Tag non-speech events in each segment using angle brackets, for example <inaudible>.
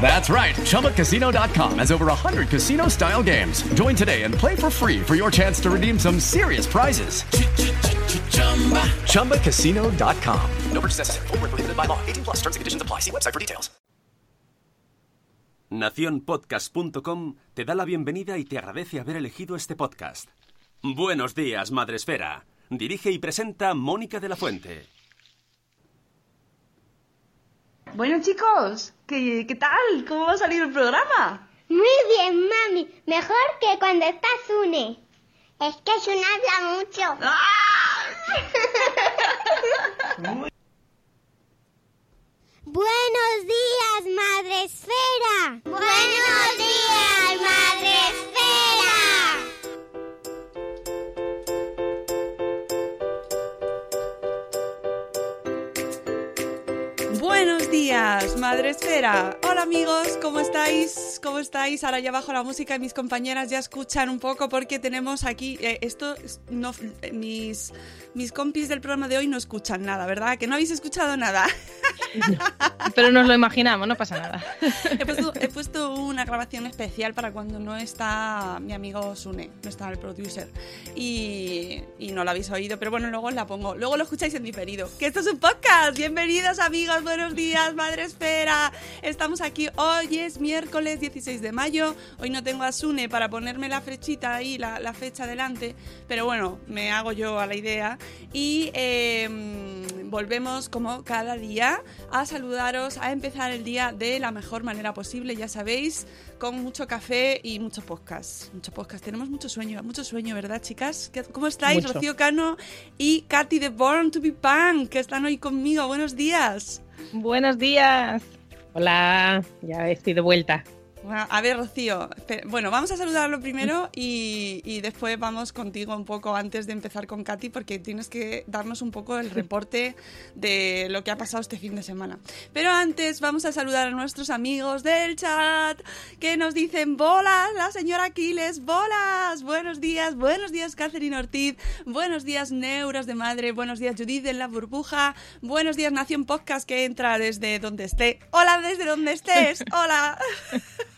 That's right. ChumbaCasino.com has over 100 casino style games. Join today and play for free for your chance to redeem some serious prizes. ChumbaCasino.com. No purchase necessary. Void where prohibited by law. 18 plus terms and conditions apply. See website for details. Naciónpodcast.com te da la bienvenida y te agradece haber elegido este podcast. Buenos días, Madre Esfera. Dirige y presenta Mónica de la Fuente. Bueno chicos, ¿qué, ¿qué tal? ¿Cómo va a salir el programa? Muy bien, mami. Mejor que cuando estás une. Es que Sun habla mucho. <laughs> Buenos días, Madre Esfera. Buenos días, Madre Esfera. Días, Madre Esfera. Hola amigos, ¿cómo estáis? ¿Cómo estáis? Ahora ya bajo la música y mis compañeras ya escuchan un poco porque tenemos aquí eh, esto es- no eh, mis mis compis del programa de hoy no escuchan nada, ¿verdad? Que no habéis escuchado nada. <laughs> Pero nos lo imaginamos, no pasa nada. <laughs> He puesto, he puesto una grabación especial para cuando no está mi amigo Sune, no está el producer. Y, y no la habéis oído, pero bueno, luego la pongo. Luego lo escucháis en diferido. Que esto es un podcast. Bienvenidos amigos, buenos días, Madre Espera. Estamos aquí, hoy es miércoles 16 de mayo. Hoy no tengo a Sune para ponerme la flechita ahí, la, la fecha delante. Pero bueno, me hago yo a la idea. Y eh, volvemos como cada día a saludaros, a empezar el día de la mejor manera posible, ya sabéis, con mucho café y mucho podcast. Mucho podcast. Tenemos mucho sueño, mucho sueño, ¿verdad, chicas? ¿Qué- ¿Cómo estáis? Mucho. Rocío Cano y Katy de Born to be Punk, que están hoy conmigo. Buenos días. Buenos días. Hola, ya estoy de vuelta. Bueno, A ver, Rocío, bueno, vamos a saludarlo primero y, y después vamos contigo un poco antes de empezar con Katy porque tienes que darnos un poco el reporte de lo que ha pasado este fin de semana. Pero antes vamos a saludar a nuestros amigos del chat que nos dicen bolas, la señora Aquiles, bolas, buenos días, buenos días Catherine Ortiz, buenos días Neuros de Madre, buenos días Judith en la burbuja, buenos días Nación Podcast que entra desde donde esté. Hola desde donde estés, <laughs> hola. <laughs>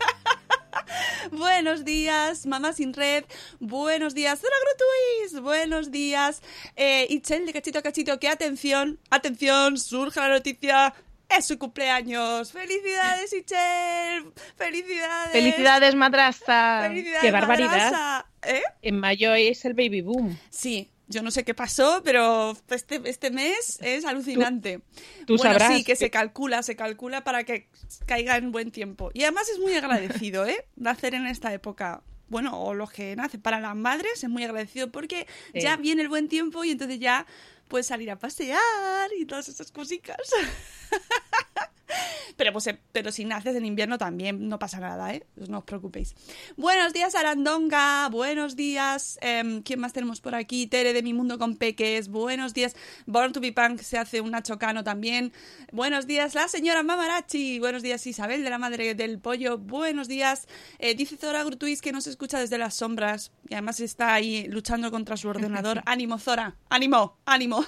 <laughs> Buenos días, Mamá Sin Red. Buenos días, Zora Grutuis. Buenos días, eh, Itzel de Cachito a Cachito. Que atención, atención, surge la noticia. Es su cumpleaños. ¡Felicidades, Itzel! ¡Felicidades! Felicidades, madrastra. ¡Felicidades, Qué barbaridad. madrasa! ¿Eh? En mayo es el baby boom. Sí, yo no sé qué pasó, pero este, este mes es alucinante. tú bueno, sabrás sí, que que- se calcula, se calcula para que caiga en buen tiempo. Y además es muy agradecido, ¿eh? Nacer en esta época. Bueno, o los que nacen para las madres es muy agradecido porque Sí. ya viene el buen tiempo y entonces ya puedes salir a pasear y todas esas cositas. <laughs> <laughs> Pero, pues, eh, pero si naces en invierno también no pasa nada, ¿eh? No os preocupéis. Buenos días, Arandonga. Buenos días. em, ¿Quién más tenemos por aquí? Tere de Mi Mundo con Peques. Buenos días. Born to be Punk se hace un Chocano también. Buenos días, la señora Mamarachi. Buenos días, Isabel de la Madre del Pollo. Buenos días. Eh, dice Zora Grutuis que nos escucha desde las sombras y además está ahí luchando contra su ordenador. <laughs> ánimo, Zora. Ánimo, ánimo.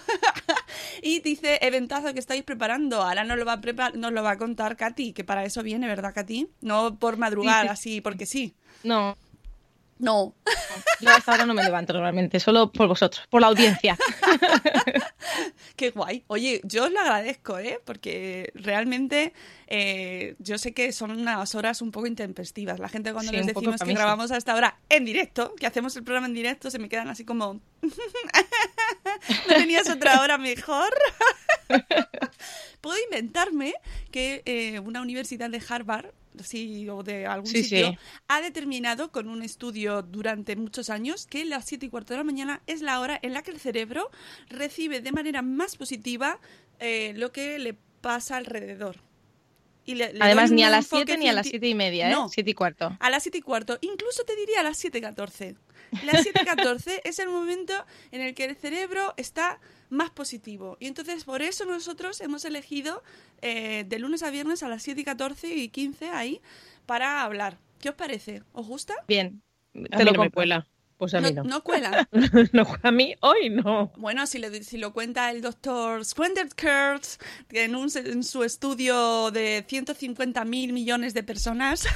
<laughs> y dice, eventazo que estáis preparando. Ahora nos lo va a, prepar nos lo va a contar Katy, que para eso viene, ¿verdad, Katy? No por madrugar Sí, sí. así, porque sí. No, No. yo hasta ahora no me levanto normalmente, solo por vosotros, por la audiencia. <laughs> Qué guay. Oye, yo os lo agradezco, ¿eh? Porque realmente eh, yo sé que son unas horas un poco intempestivas. La gente cuando Sí, les decimos que grabamos a esta hora en directo, que hacemos el programa en directo, se me quedan así como... <laughs> ¿No tenías otra hora mejor? <laughs> Puedo inventarme que eh, una universidad de Harvard sí, o de algún Sí, sitio, sí. ha determinado con un estudio durante muchos años que las 7 y cuarto de la mañana es la hora en la que el cerebro recibe de manera más positiva eh, lo que le pasa alrededor. Y le- le Además, ni a las enfoque 7 ni a las cienti- 7 y media, ¿eh? No. 7 y cuarto. A las 7 y cuarto, incluso te diría a las 7.14. Las 7.14 es el momento en el que el cerebro está más positivo. Y entonces por eso nosotros hemos elegido eh, de lunes a viernes a las 7 y 14 y 15 ahí para hablar. ¿Qué os parece? ¿Os gusta? Bien. A Te mí lo no me cuela. Pues a mí no. No cuela. <laughs> No, a mí hoy no. Bueno, si, le- si lo cuenta el doctor Kurtz en, un, en su estudio de 150 mil millones de personas.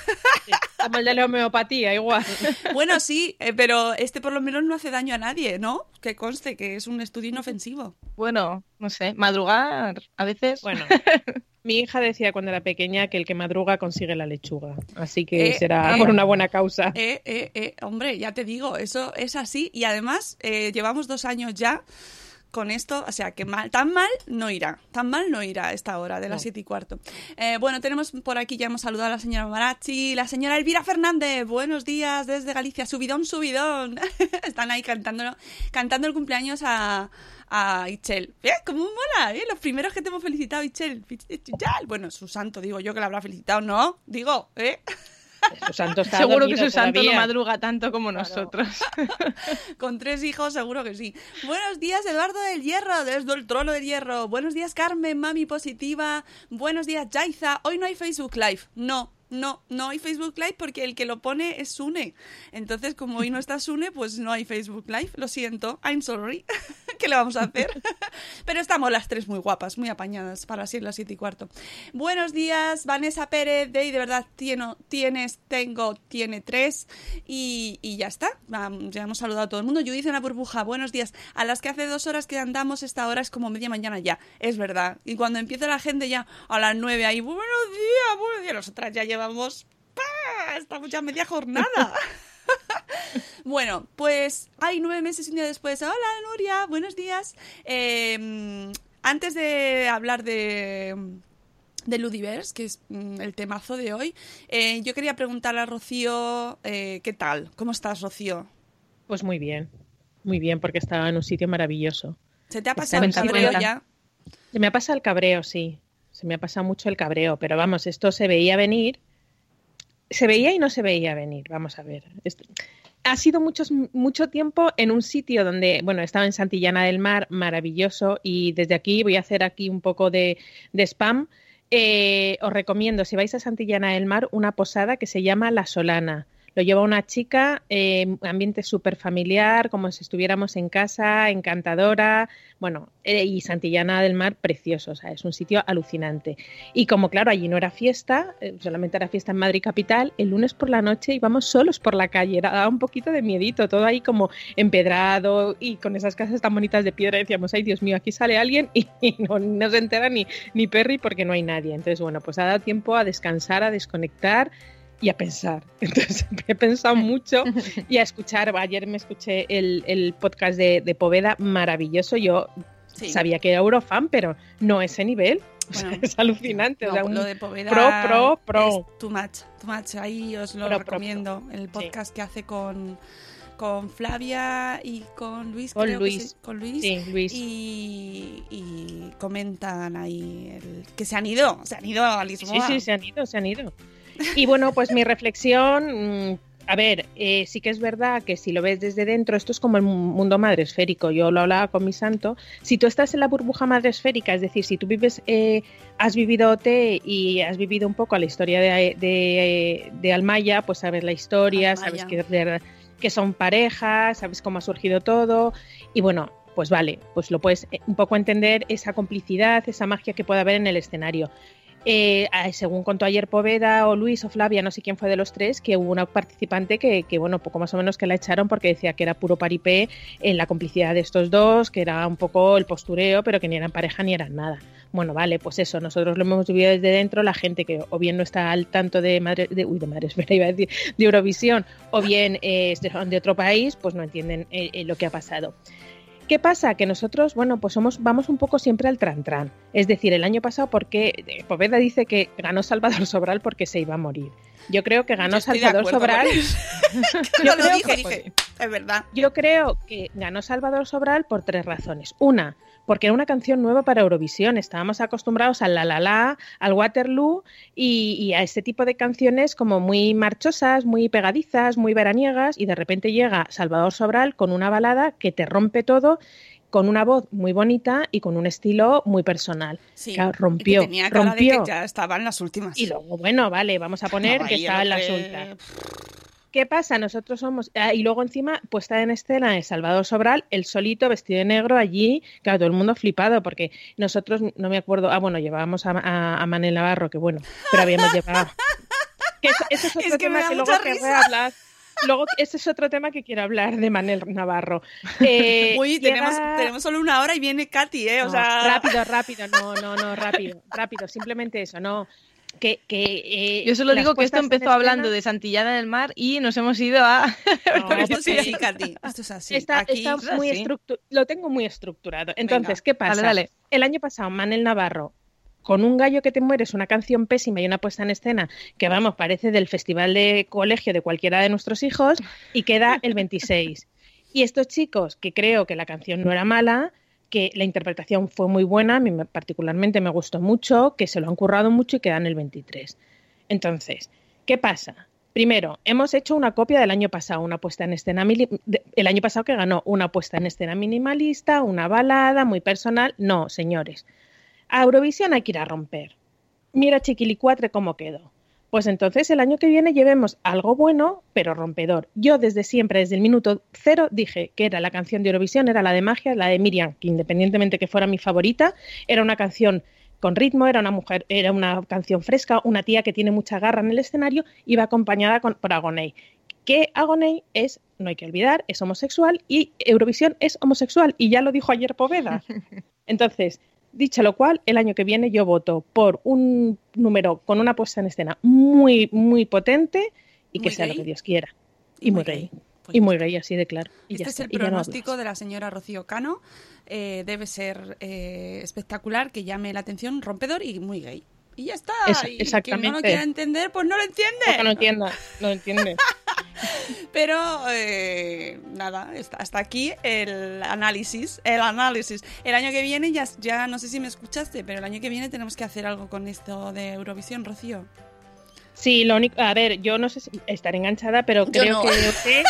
Como el de la homeopatía, igual. <laughs> bueno, sí, eh, pero este por lo menos no hace daño a nadie, ¿no? Que conste que es un estudio inofensivo. Bueno, no sé, madrugar a veces. Bueno, <laughs> mi hija decía cuando era pequeña que el que madruga consigue la lechuga. Así que Eh, será eh. por una buena causa. Eh, eh, eh, hombre, ya te digo, eso es así. Y además, eh, llevamos dos años ya con esto, o sea que mal, tan mal no irá, tan mal no irá a esta hora de las No. siete y cuarto. Eh, bueno, tenemos por aquí, ya hemos saludado a la señora Marachi, la señora Elvira Fernández, buenos días desde Galicia, subidón, subidón. <laughs> Están ahí cantando, cantando el cumpleaños a, a Ichel. ¿Eh? ¿Cómo mola? ¿eh? Los primeros que te hemos felicitado, Ichel. Bueno, su santo, digo yo que la habrá felicitado, ¿no? Digo, ¿eh? <laughs> Su santo está Seguro que su santo no madruga tanto como nosotros. <laughs> Con tres hijos, seguro que sí. Buenos días, Eduardo del Hierro, desde el trono del Hierro. Buenos días, Carmen, mami positiva. Buenos días, Jaiza. Hoy no hay Facebook Live. No. No, no hay Facebook Live porque el que lo pone es Sune. Entonces, como hoy no está Sune, pues no hay Facebook Live. Lo siento, I'm sorry. <laughs> ¿Qué le vamos a hacer? <laughs> Pero estamos las tres muy guapas, muy apañadas para así las siete y cuarto. Buenos días, Vanessa Pérez. De, de verdad, tieno- tienes, tengo, tiene tres. Y, y ya está. Ya hemos saludado a todo el mundo. Judith en la burbuja, buenos días. A las que hace dos horas que andamos, esta hora es como media mañana ya. Es verdad. Y cuando empieza la gente ya a las nueve ahí, buenos días, buenos días. Nosotras ya llevamos. ¡pah! Estamos ya media jornada. <laughs> Bueno, pues hay nueve meses y un día después. Hola, Nuria, buenos días. Eh, antes de hablar de, de Ludiverse, que es mm, el temazo de hoy, eh, yo quería preguntarle a Rocío, eh, ¿qué tal? ¿Cómo estás, Rocío? Pues muy bien. Muy bien, porque estaba en un sitio maravilloso. ¿Se te ha pasado el cabreo ya? Se me ha pasado el cabreo, sí. Se me ha pasado mucho el cabreo, pero vamos, esto se veía venir. Se veía y no se veía venir, vamos a ver. Esto- Ha sido mucho tiempo en un sitio donde, bueno, estaba en Santillana del Mar, maravilloso, y desde aquí voy a hacer aquí un poco de, de spam. Eh, os recomiendo, si vais a Santillana del Mar, una posada que se llama La Solana. Lo lleva una chica, eh, ambiente súper familiar, como si estuviéramos en casa, encantadora, bueno, eh, y Santillana del Mar, precioso, o sea, es un sitio alucinante. Y como claro, allí no era fiesta, eh, solamente era fiesta en Madrid Capital, el lunes por la noche íbamos solos por la calle, era, un poquito de miedito, todo ahí como empedrado y con esas casas tan bonitas de piedra, decíamos, ay Dios mío, aquí sale alguien <laughs> y, no, no se entera ni, ni Perry porque no hay nadie. Entonces, bueno, pues ha dado tiempo a descansar, a desconectar y a pensar. <laughs> Entonces he pensado mucho y a escuchar. Ayer me escuché el, el podcast de, de Poveda, maravilloso. Yo Sí. sabía que era Eurofan, pero no ese nivel. <laughs> O sea, Bueno, es alucinante. o No, sea, un lo de Poveda pro, pro, pro. es too much, too much. Ahí os lo Pro, pro, recomiendo. El podcast que hace con, con Flavia y con Luis. Con creo que Luis. sí, con Luis. Sí, Luis. Y, y comentan ahí el- que se han ido, se han ido a Lisboa. Sí, sí, se han ido, se han ido. Y bueno, pues mi reflexión, mm, a ver, eh, sí que es verdad que si lo ves desde dentro, esto es como el mu- mundo madresférico. Yo lo hablaba con mi santo. Si tú estás en la burbuja madresférica, es decir, si tú vives, eh, has vivido OT y has vivido un poco la historia de, de, de Almaya, pues sabes la historia, Almaya. sabes que, que son parejas, sabes cómo ha surgido todo. Y bueno, pues vale, pues lo puedes eh, un poco entender esa complicidad, esa magia que puede haber en el escenario. Eh, ah, según contó ayer Poveda o Luis o Flavia, no sé quién fue de los tres, que hubo una participante que, que, bueno, poco más o menos que la echaron porque decía que era puro paripé en la complicidad de estos dos, que era un poco el postureo, pero que ni eran pareja ni eran nada. Bueno, vale, pues eso, nosotros lo hemos vivido desde dentro, la gente que o bien no está al tanto de madre, de, uy, de madre, espera, <laughs> iba a decir, de Eurovisión, o bien eh, de otro país, pues no entienden eh, eh, lo que ha pasado. ¿Qué pasa? Que nosotros, bueno, pues somos, vamos un poco siempre al tran-tran. Es decir, el año pasado, porque eh, Poveda dice que ganó Salvador Sobral porque se iba a morir. Yo creo que ganó Salvador Sobral. <laughs> yo lo dije, dije, es verdad. Yo creo que ganó Salvador Sobral por tres razones. Una, porque era una canción nueva para Eurovisión. Estábamos acostumbrados al la la la, al Waterloo y, y, a este tipo de canciones como muy marchosas, muy pegadizas, muy veraniegas y de repente llega Salvador Sobral con una balada que te rompe todo con una voz muy bonita y con un estilo muy personal. Sí, claro, rompió. Y que tenía cara rompió. de que ya estaba en las últimas. Y luego, bueno, vale, vamos a poner No, que estaba en las últimas. ¿Qué pasa? Nosotros somos. ah, y luego encima, puesta en escena de Salvador Sobral, el solito vestido de negro allí, claro, todo el mundo flipado, porque nosotros, no me acuerdo, ah, bueno, llevábamos a, a, a Manel Navarro, que bueno, pero habíamos llevado. Que eso, eso es <laughs> otro Es que tema que luego querré hablar. Luego, ese es otro tema que quiero hablar de Manel Navarro. Eh, Uy, llega- tenemos, tenemos solo una hora y viene Katy, ¿eh? O no, sea... rápido, rápido, no, no, no, rápido, rápido, simplemente eso, no. Que, que, eh, Yo solo digo que esto empezó hablando escena- de Santillana del Mar y nos hemos ido a... <laughs> No, esto es así, Katy. Esto es así. Está, Aquí... está muy así. estructu- lo tengo muy estructurado. Entonces, Venga, ¿qué pasa? dale, dale. El año pasado, Manel Navarro, con un gallo que te mueres, una canción pésima y una puesta en escena que, vamos, parece del festival de colegio de cualquiera de nuestros hijos, y queda el 26. Y estos chicos, que creo que la canción no era mala, que la interpretación fue muy buena, a mí me- particularmente me gustó mucho, que se lo han currado mucho y quedan el 23. Entonces, ¿qué pasa? Primero, hemos hecho una copia del año pasado, una puesta en escena el año pasado que ganó una puesta en escena minimalista, una balada muy personal. No, señores. A Eurovisión hay que ir a romper. Mira Chiquilicuatre cómo quedó. Pues entonces el año que viene llevemos algo bueno, pero rompedor. Yo desde siempre, desde el minuto cero, dije que era la canción de Eurovisión, era la de magia, la de Miriam, que independientemente que fuera mi favorita, era una canción con ritmo, era una mujer, era una canción fresca, una tía que tiene mucha garra en el escenario, iba acompañada con, por Agoney. Que Agoney es, no hay que olvidar, es homosexual y Eurovisión es homosexual, y ya lo dijo ayer Poveda. <laughs> Entonces, dicho lo cual, el año que viene yo voto por un número con una puesta en escena muy, muy potente y que Muy sea gay. lo que Dios quiera. Y muy muy gay. Pues y muy gay, así de claro. Y Este ya es está, el no pronóstico de la señora Rocío Cano. Eh, debe ser eh, espectacular, que llame la atención, rompedor y muy gay. Y ya está. Esa- y quien no lo exactamente. quiera entender, pues no lo entiende. No entienda, no entiende. <laughs> <laughs> Pero eh, nada, hasta aquí el análisis. El análisis. El año que viene, ya, ya no sé si me escuchaste, pero el año que viene tenemos que hacer algo con esto de Eurovisión, Rocío. Sí, lo único, a ver, yo no sé si estaré enganchada, pero Yo creo no. que <laughs> OT,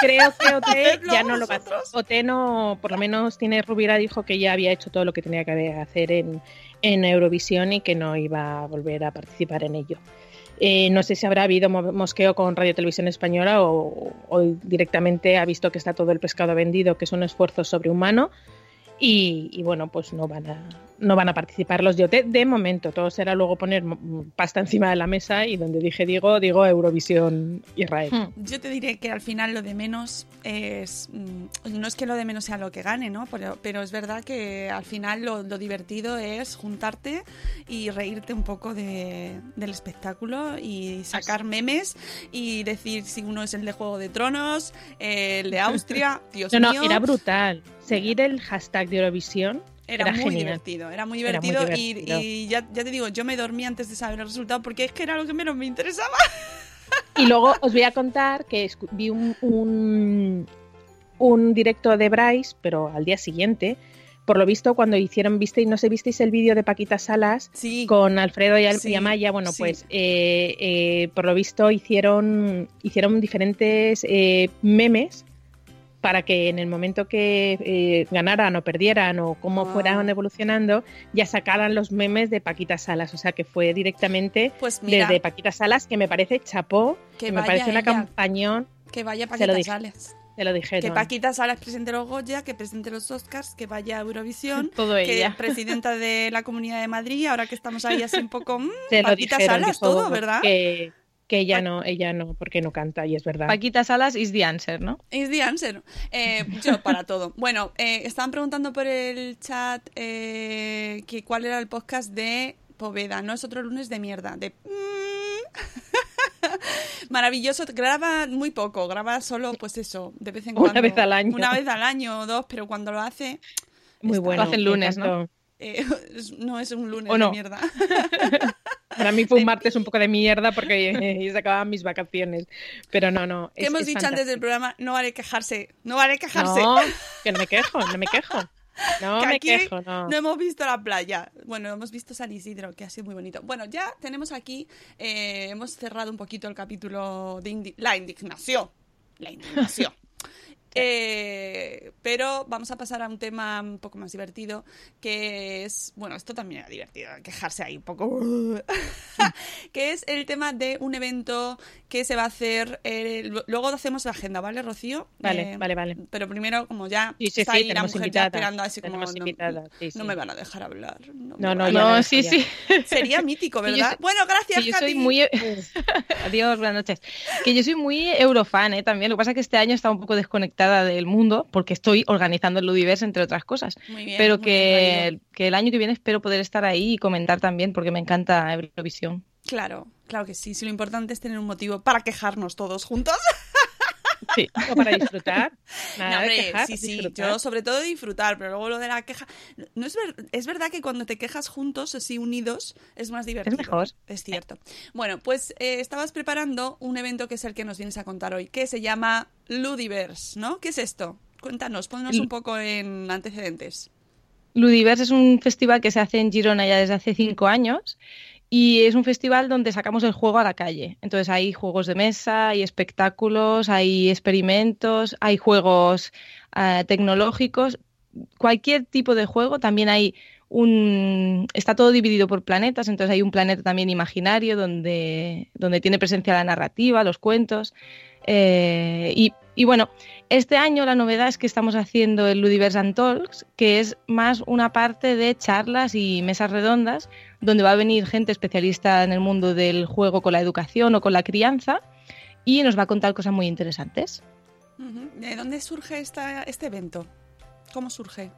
creo que OT ya no lo va a hacer. OT no, por lo menos tiene Rubira dijo que ya había hecho todo lo que tenía que hacer en, en Eurovisión y que no iba a volver a participar en ello. Eh, no sé si habrá habido mo- mosqueo con Radio Televisión Española o, o directamente ha visto que está todo el pescado vendido, que es un esfuerzo sobrehumano. Y, y bueno, pues no van a no van a participar los de OT de momento. Todo será luego poner pasta encima de la mesa y donde dije digo, digo Eurovisión Israel. Hmm. Yo te diré que al final lo de menos es. mm, No es que lo de menos sea lo que gane, ¿no? Pero, pero es verdad que al final lo, lo divertido es juntarte y reírte un poco de- del espectáculo y sacar memes y decir si uno es el de Juego de Tronos, el de Austria, <laughs> Dios No, no, era brutal. Seguir el hashtag de Eurovisión Era, era muy genial. divertido, era muy Era muy divertido, divertido. y, y ya, ya te digo, yo me dormí antes de saber el resultado porque es que era lo que menos me interesaba. Y luego os voy a contar que vi un, un, un directo de Bryce, pero al día siguiente. Por lo visto, cuando hicieron, visteis, no sé, visteis el vídeo de Paquita Salas Sí. con Alfredo y, Sí, y Amaya. Bueno, sí. pues eh, eh, por lo visto hicieron, hicieron diferentes eh, memes para que en el momento que eh, ganaran o perdieran o cómo Wow. fueran evolucionando, ya sacaran los memes de Paquita Salas. O sea que fue directamente Pues mira, desde Paquita Salas, que me parece chapó, Que que, me parece una ella. campañón, que vaya Paquita. Salas. te lo dijeron. Que Paquita Salas presente los Goya, que presente los Oscars, que vaya a Eurovisión, <laughs> Todo que ella. presidenta de la Comunidad de Madrid, ahora que estamos ahí así un poco... <laughs> mm, lo Paquita dijeron, Salas, todo, ¿verdad? Que, que ella no, ella no, porque no canta, y es verdad. Paquita Salas is the answer, ¿no? Es the answer. Eh, yo para todo. Bueno, eh, estaban preguntando por el chat eh, que cuál era el podcast de Poveda. No es otro lunes de mierda. De... <laughs> Maravilloso, graba muy poco, graba solo, pues eso, de vez en Una cuando. vez al año. Una vez al año o dos, pero cuando lo hace, Muy está- bueno. Lo hacen lunes, ¿no? eh, <laughs> no es un lunes ¿O no? de mierda. <laughs> Para mí fue un martes un poco de mierda porque eh, se acababan mis vacaciones. Pero no, no. Que es- hemos es dicho antes del programa, no vale quejarse, no vale quejarse. No, que no me quejo, no me quejo. <laughs> No que me aquí quejo, no. no hemos visto la playa. Bueno, hemos visto San Isidro, que ha sido muy bonito. Bueno, ya tenemos aquí, eh, hemos cerrado un poquito el capítulo de indi- la indignación. La indignación. Eh, pero vamos a pasar a un tema un poco más divertido, que es, bueno, esto también era divertido, quejarse ahí un poco, <laughs> que es el tema de un evento que se va a hacer, eh, lu- luego hacemos la agenda, ¿vale, Rocío? Vale, Eh, vale, vale. Pero primero, como ya Sí, sí, está sí, ahí la mujer ya esperando, así como no, me van a dejar hablar. No, No, no, sí, ya. sí. <laughs> Sería mítico, ¿verdad? soy- Bueno, gracias, Que yo soy muy. <laughs> Adiós, buenas noches. Que yo soy muy eurofan, ¿eh? También. Lo que pasa es que este año está un poco desconectada del mundo porque estoy organizando el Ludiverse, entre otras cosas. Muy bien, Pero bien que, que el año que viene espero poder estar ahí y comentar también porque me encanta Eurovisión. Claro, claro que sí. Si lo importante es tener un motivo para quejarnos todos juntos. <laughs> <laughs> Sí, o para disfrutar. <laughs> No, Nada de quejar, sí, sí, disfrutar. yo sobre todo disfrutar, pero luego lo de la queja. No es, ver- es verdad que cuando te quejas juntos, así unidos, es más divertido. mejor. Es cierto. Bueno, pues eh, estabas preparando un evento que es el que nos vienes a contar hoy, que se llama Ludiverse, ¿no? ¿Qué es esto? Cuéntanos, ponnos un poco en antecedentes. Ludiverse es un festival que se hace en Girona ya desde hace cinco años y es un festival donde sacamos el juego a la calle. Entonces hay juegos de mesa, hay espectáculos, hay experimentos, hay juegos eh, tecnológicos, cualquier tipo de juego. También hay un... Está todo dividido por planetas, entonces hay un planeta también imaginario donde, donde tiene presencia la narrativa, los cuentos. Eh, y, y bueno, este año la novedad es que estamos haciendo el Ludiverse Talks, que es más una parte de charlas y mesas redondas, donde va a venir gente especialista en el mundo del juego con la educación o con la crianza y nos va a contar cosas muy interesantes. ¿De dónde surge esta, este evento? ¿Cómo surge?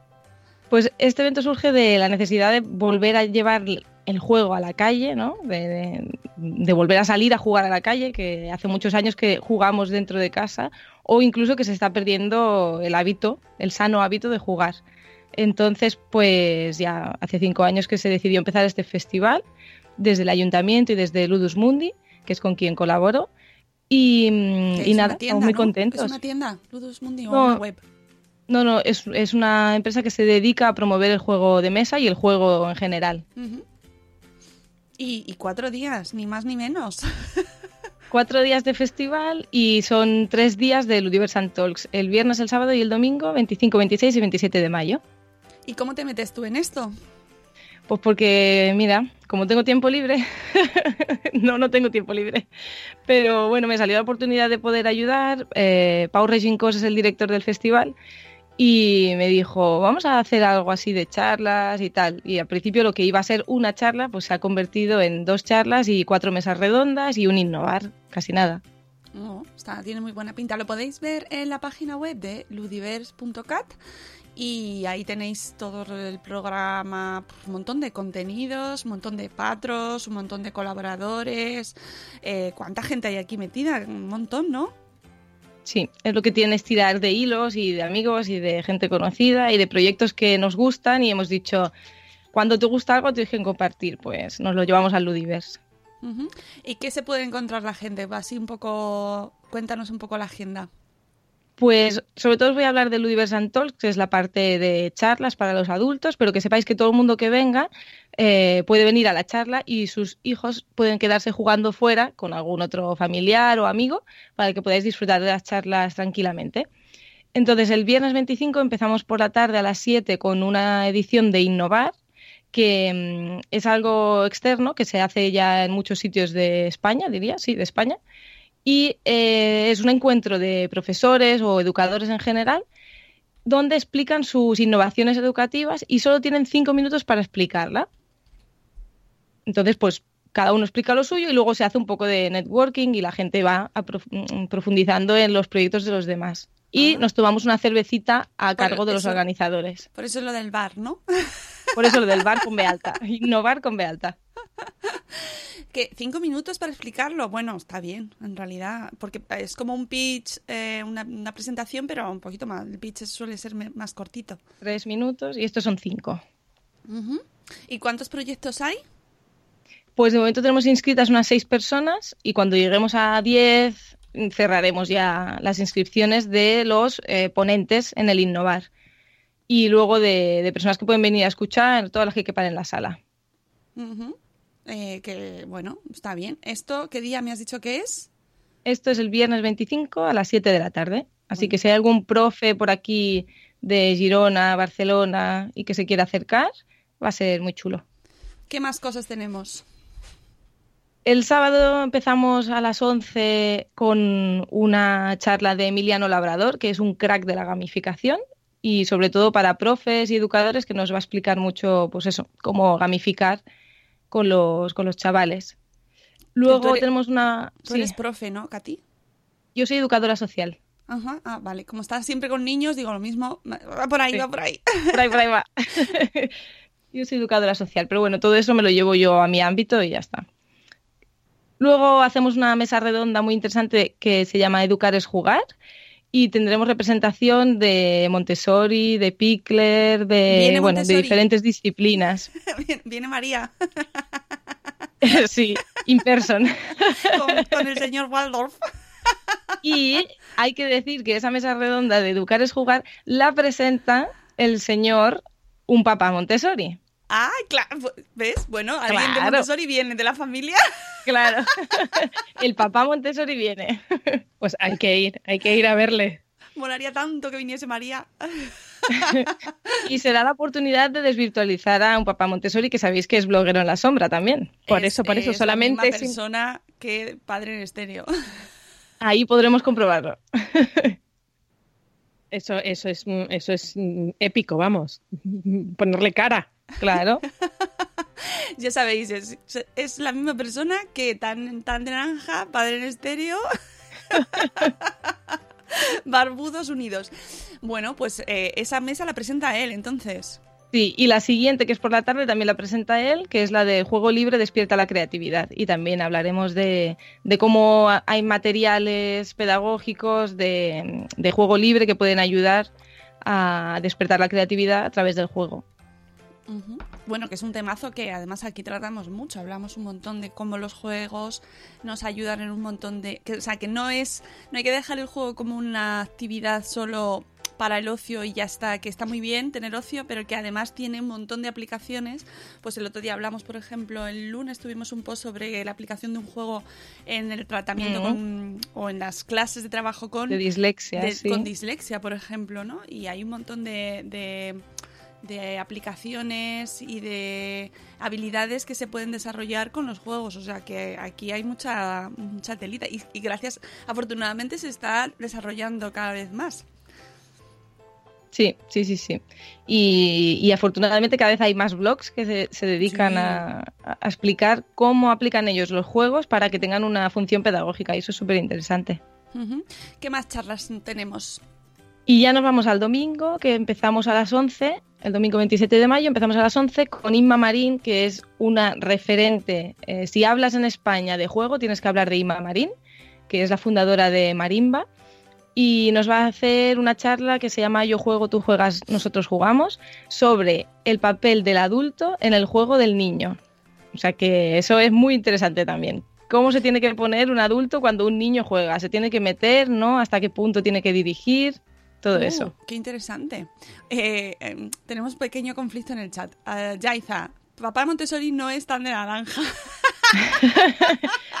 Pues este evento surge de la necesidad de volver a llevar el juego a la calle, ¿no? De, de- de volver a salir a jugar a la calle, que hace muchos años que jugamos dentro de casa, o incluso que se está perdiendo el hábito, el sano hábito de jugar. Entonces, pues ya hace cinco años que se decidió empezar este festival, desde el ayuntamiento y desde Ludus Mundi, que es con quien colaboro. Y, mm, y nada, tienda, estamos muy ¿no? contentos. ¿Es una tienda? ¿Ludus Mundi o No. una web? No, no, es, es una empresa que se dedica a promover el juego de mesa y el juego en general. Y, y cuatro días, ni más ni menos. <laughs> Cuatro días de festival y son tres días de Ludiverse Talks, el viernes, el sábado y el domingo, 25, 26 y 27 de mayo. ¿Y cómo te metes tú en esto? Pues porque, mira, como tengo tiempo libre, <laughs> no, no tengo tiempo libre, pero bueno, me salió la oportunidad de poder ayudar. Eh, Pau Regincos es el director del festival y me dijo, vamos a hacer algo así de charlas y tal. Y al principio lo que iba a ser una charla, pues se ha convertido en dos charlas y cuatro mesas redondas y un innovar, casi nada. Oh, está, tiene muy buena pinta. Lo podéis ver en la página web de ludiverse.cat y ahí tenéis todo el programa, un montón de contenidos, un montón de patros, un montón de colaboradores. Eh, ¿Cuánta gente hay aquí metida? Un montón, ¿no? Sí, es lo que tiene es tirar de hilos y de amigos y de gente conocida y de proyectos que nos gustan y hemos dicho, cuando te gusta algo tienes que compartir, pues nos lo llevamos al Ludiverse. ¿Y qué se puede encontrar la gente? Así un poco, cuéntanos un poco la agenda. Pues sobre todo os voy a hablar de Ludiverse and que es la parte de charlas para los adultos, pero que sepáis que todo el mundo que venga eh, puede venir a la charla y sus hijos pueden quedarse jugando fuera con algún otro familiar o amigo para que podáis disfrutar de las charlas tranquilamente. Entonces, el viernes 25 empezamos por la tarde a las 7 con una edición de Innovar, que mm, es algo externo que se hace ya en muchos sitios de España, diría, sí, de España. Y eh, es un encuentro de profesores o educadores en general donde explican sus innovaciones educativas y solo tienen cinco minutos para explicarla. Entonces, pues cada uno explica lo suyo y luego se hace un poco de networking y la gente va prof- mm, profundizando en los proyectos de los demás. Y nos tomamos una cervecita a cargo de los eso- organizadores. Por eso es lo del bar, ¿no? Por eso lo del bar con B alta. Innovar con B alta. <laughs> Que cinco minutos para explicarlo, bueno, está bien, en realidad, porque es como un pitch, eh, una, una presentación, pero un poquito más. El pitch suele ser más cortito. Tres minutos y estos son cinco. ¿Y cuántos proyectos hay? Pues de momento tenemos inscritas unas seis personas y cuando lleguemos a diez cerraremos ya las inscripciones de los eh, ponentes en el Innovar y luego de, de personas que pueden venir a escuchar, todas las que quepan en la sala. Ujú. Eh, que, bueno, está bien. ¿Esto qué día me has dicho que es? Esto es el viernes 25 a las 7 de la tarde. Así que si hay algún profe por aquí de Girona, Barcelona y que se quiera acercar, va a ser muy chulo. ¿Qué más cosas tenemos? El sábado empezamos a las 11 con una charla de Emiliano Labrador, que es un crack de la gamificación y sobre todo para profes y educadores que nos va a explicar mucho, pues eso, cómo gamificar con los, con los chavales. Luego eres- tenemos una... Tú sí, eres profe, ¿no, Katy? yo soy educadora social. Ajá, ah, vale. Como estás siempre con niños, digo lo mismo. Va por ahí, Sí. va por ahí. Por ahí, por ahí va. <laughs> yo soy educadora social, pero bueno, todo eso me lo llevo yo a mi ámbito y ya está. Luego hacemos una mesa redonda muy interesante que se llama Educar es jugar y tendremos representación de Montessori, de Pickler, de, bueno, diferentes disciplinas. <laughs> Viene- Viene María <laughs> sí, in person. <laughs> con, con el señor Waldorf. Y hay que decir que esa mesa redonda de Educar es jugar la presenta el señor un papá Montessori. Ah, claro. ¿Ves? Bueno, alguien de. Montessori viene de la familia. <laughs> Claro. <laughs> El papá Montessori viene. <laughs> Pues hay que ir, hay que ir a verle. Molaría tanto que viniese María. Y se da la oportunidad de desvirtualizar a un papá Montessori que sabéis que es bloguero en la sombra también. Por Es- eso, por eso, es solamente la misma sin- persona que padre en estéreo. Ahí podremos comprobarlo. Eso, eso es, eso es mm, épico, vamos. <laughs> Ponerle cara. Claro. <laughs> ya sabéis, es, es la misma persona que tan, tan de naranja, padre en estéreo. <laughs> Barbudos unidos. Bueno, pues eh, esa mesa la presenta él, entonces. Sí, y la siguiente, que es por la tarde, también la presenta él, que es la de Juego Libre Despierta la Creatividad. Y también hablaremos de, cómo hay materiales pedagógicos de, juego libre que pueden ayudar a despertar la creatividad a través del juego. Bueno, que es un temazo que además aquí tratamos mucho, hablamos un montón de cómo los juegos nos ayudan en un montón de... Que, o sea, que no es... No hay que dejar el juego como una actividad solo para el ocio y ya está, que está muy bien tener ocio, pero que además tiene un montón de aplicaciones. Pues el otro día hablamos, por ejemplo, el lunes tuvimos un post sobre la aplicación de un juego en el tratamiento con- o en las clases de trabajo con... De dislexia, de- sí. Con dislexia, por ejemplo, ¿no? Y hay un montón de, de, de aplicaciones y de habilidades que se pueden desarrollar con los juegos. O sea que aquí hay mucha, mucha telita. Y, y gracias, afortunadamente se está desarrollando cada vez más. Sí, sí, sí, sí. Y, y afortunadamente cada vez hay más blogs que se, se dedican Sí. a, a explicar cómo aplican ellos los juegos para que tengan una función pedagógica y eso es súper interesante. ¿Qué más charlas tenemos? Y ya nos vamos al domingo, que empezamos a las 11, el domingo 27 de mayo, empezamos a las 11 con Inma Marín, que es una referente. Eh, si hablas en España de juego, tienes que hablar de Inma Marín, que es la fundadora de Marimba. Y nos va a hacer una charla que se llama Yo juego, tú juegas, nosotros jugamos, sobre el papel del adulto en el juego del niño. O sea que eso es muy interesante también. ¿Cómo se tiene que poner un adulto cuando un niño juega? ¿Se tiene que meter, no? ¿Hasta qué punto tiene que dirigir? Todo Uh, eso. Qué interesante. Eh, em, tenemos un pequeño conflicto en el chat. Uh, Yaiza, papá Montessori no es tan de naranja. <laughs>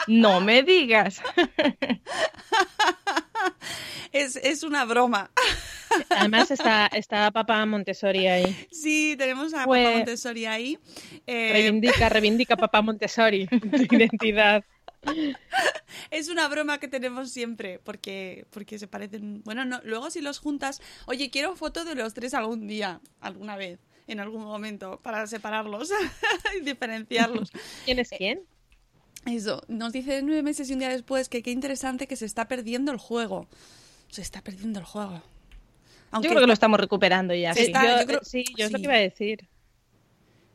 No me digas. <laughs> <laughs> es, es una broma. <laughs> Además está, está papá Montessori ahí. Sí, tenemos a Pues- papá Montessori ahí. Eh, Reivindica, reivindica papá Montessori, <laughs> tu identidad. es una broma que tenemos siempre, porque, porque se parecen. Bueno, no, luego si los juntas. Oye, quiero foto de los tres algún día, alguna vez, en algún momento, para separarlos y diferenciarlos. ¿Quién es quién? Eso, nos dice nueve meses y un día después que qué interesante que se está perdiendo el juego. Se está perdiendo el juego. Yo creo que lo estamos recuperando ya. Sí. está- yo, yo creo- sí, yo es lo que iba a decir.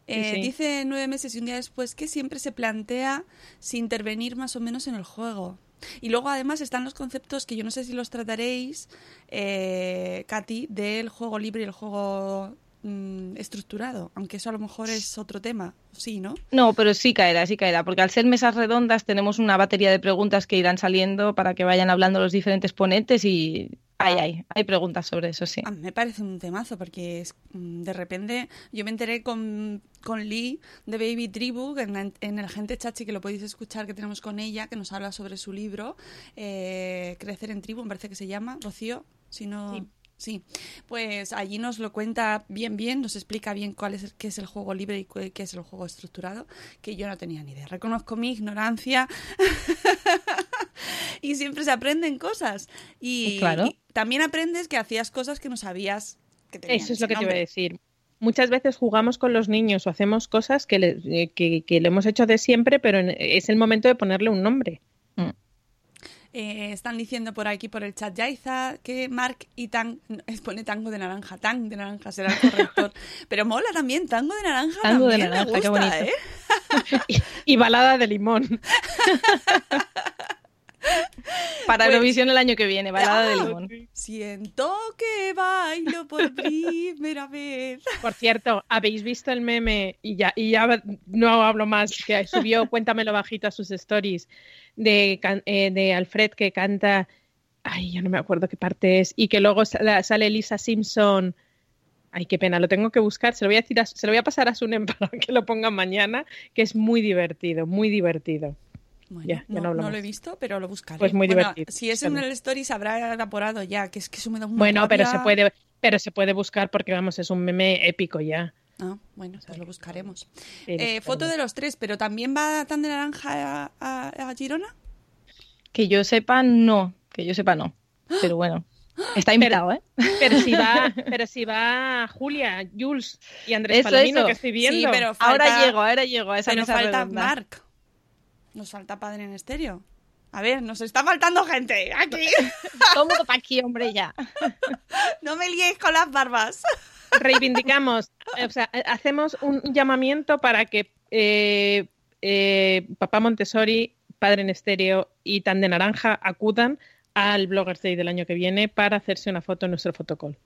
Eh, sí. Dice nueve meses y un día después que siempre se plantea si intervenir más o menos en el juego. Y luego además están los conceptos que yo no sé si los trataréis, eh, Katy, del juego libre y el juego mm, estructurado, aunque eso a lo mejor es otro tema, sí, ¿no? No, pero sí caerá, sí caerá, porque al ser mesas redondas tenemos una batería de preguntas que irán saliendo para que vayan hablando los diferentes ponentes y hay, hay, hay preguntas sobre eso, sí. A mí me parece un temazo porque es, mm, de repente yo me enteré con, con Lee de Baby Tribu en, el Gente Chachi, que lo podéis escuchar, que tenemos con ella, que nos habla sobre su libro, eh, Crecer en Tribu, me parece que se llama, Rocío, si no... Sí. Sí, pues allí nos lo cuenta bien, bien, nos explica bien cuál es, qué es el juego libre y qué es el juego estructurado, que yo no tenía ni idea. Reconozco mi ignorancia <laughs> y siempre se aprenden cosas. Y, Claro. y también aprendes que hacías cosas que no sabías que tenían Eso es lo que te iba a decir. Muchas veces jugamos con los niños o hacemos cosas que, le- eh, que, que lo hemos hecho de siempre, pero en- es el momento de ponerle un nombre. Eh, están diciendo por aquí, por el chat, Yaiza, que Mark y Tang, <laughs> pone tango de naranja, Tang de naranja será el <laughs> corrector. Pero mola también, tango de naranja Tango de me naranja, qué bonito. ¿eh? <laughs> Y balada de limón. Para Pues- Eurovisión el año que viene, balada de Ah, limón. Siento que bailo por primera vez. Por cierto, ¿habéis visto el meme? Y ya, y ya no hablo más, que subió Cuéntamelo bajito a sus stories de, eh, de Alfred que canta, ay, yo no me acuerdo qué parte es, y que luego sale, Lisa Simpson. Ay, qué pena, lo tengo que buscar. Se lo voy a, decir a- se lo voy a pasar a Sunen <laughs> para que lo pongan mañana, que es muy divertido, muy divertido. Bueno, ya, ya no, no, no lo he visto, pero lo buscaré. Pues muy Bueno, divertido, Si es en el story se habrá evaporado ya, que es que eso me da una Bueno, pero se rabia. puede, pero se puede buscar porque vamos, es un meme épico ya. Ah, bueno, pues lo buscaremos. Eh, foto de los tres, pero también va tan de naranja a, a- a Girona. Que yo sepa, no. Que yo sepa, no. Pero bueno, <gasps> está invitado, ¿eh? Pero si va, <laughs> pero si va Julia, Jules y Andrés Eso, Palomino, eso. que estoy viendo. Sí, pero Ahora llego, ahora llego a esa pero mesa falta redonda. Mark. Nos falta padre en estéreo. A ver, nos está faltando gente aquí. <laughs> Todo para aquí, hombre, ya. <laughs> no me liéis con las barbas. Reivindicamos, eh, o sea, eh, hacemos un llamamiento para que eh, eh, Papá Montessori, Padre en Estéreo y Tan de Naranja acudan al Bloggers Day del año que viene para hacerse una foto en nuestro fotocall.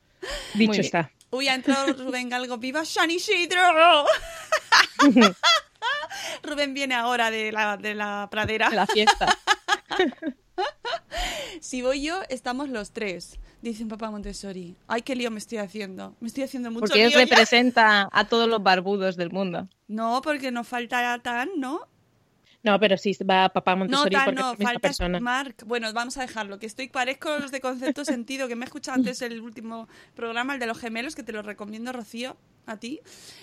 Dicho está. Uy, ha entrado Rubén Galgo. ¡Viva San Isidro! <laughs> Rubén viene ahora de la, de la pradera. De la fiesta. <laughs> Si voy yo, estamos los tres. Dice un papá Montessori. Ay, qué lío me estoy haciendo. Me estoy haciendo mucho Porque lío ya. representa a todos los barbudos del mundo. No, porque nos falta Tan, ¿no? No, pero sí va Papá No, Montessori Tan, porque no, la misma falta persona. Mark. Bueno, vamos a dejarlo, que estoy parezco los de concepto sentido, que me he escuchado antes el último programa, el de los gemelos, que te lo recomiendo, Rocío, a ti,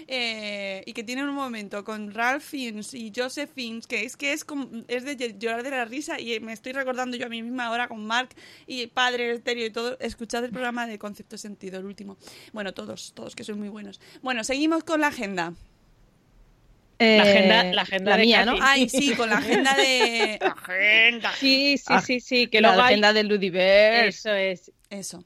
eh, y que tienen un momento con Ralph Fiennes y Joseph Fiennes, que es que es, como- es de llorar de la risa, y me estoy recordando yo a mí misma ahora con Mark y Padre Estéreo y todo, escuchad el programa de concepto sentido, el último. Bueno, todos, todos que son muy buenos. Bueno, seguimos con la agenda. La agenda, Eh, la agenda la de mía, Katy. ¿no? Ay, sí, con la agenda de... <laughs> Agenda. Sí, sí, sí, sí, que la luego hay- agenda del Ludiverse. Eso es. Eso.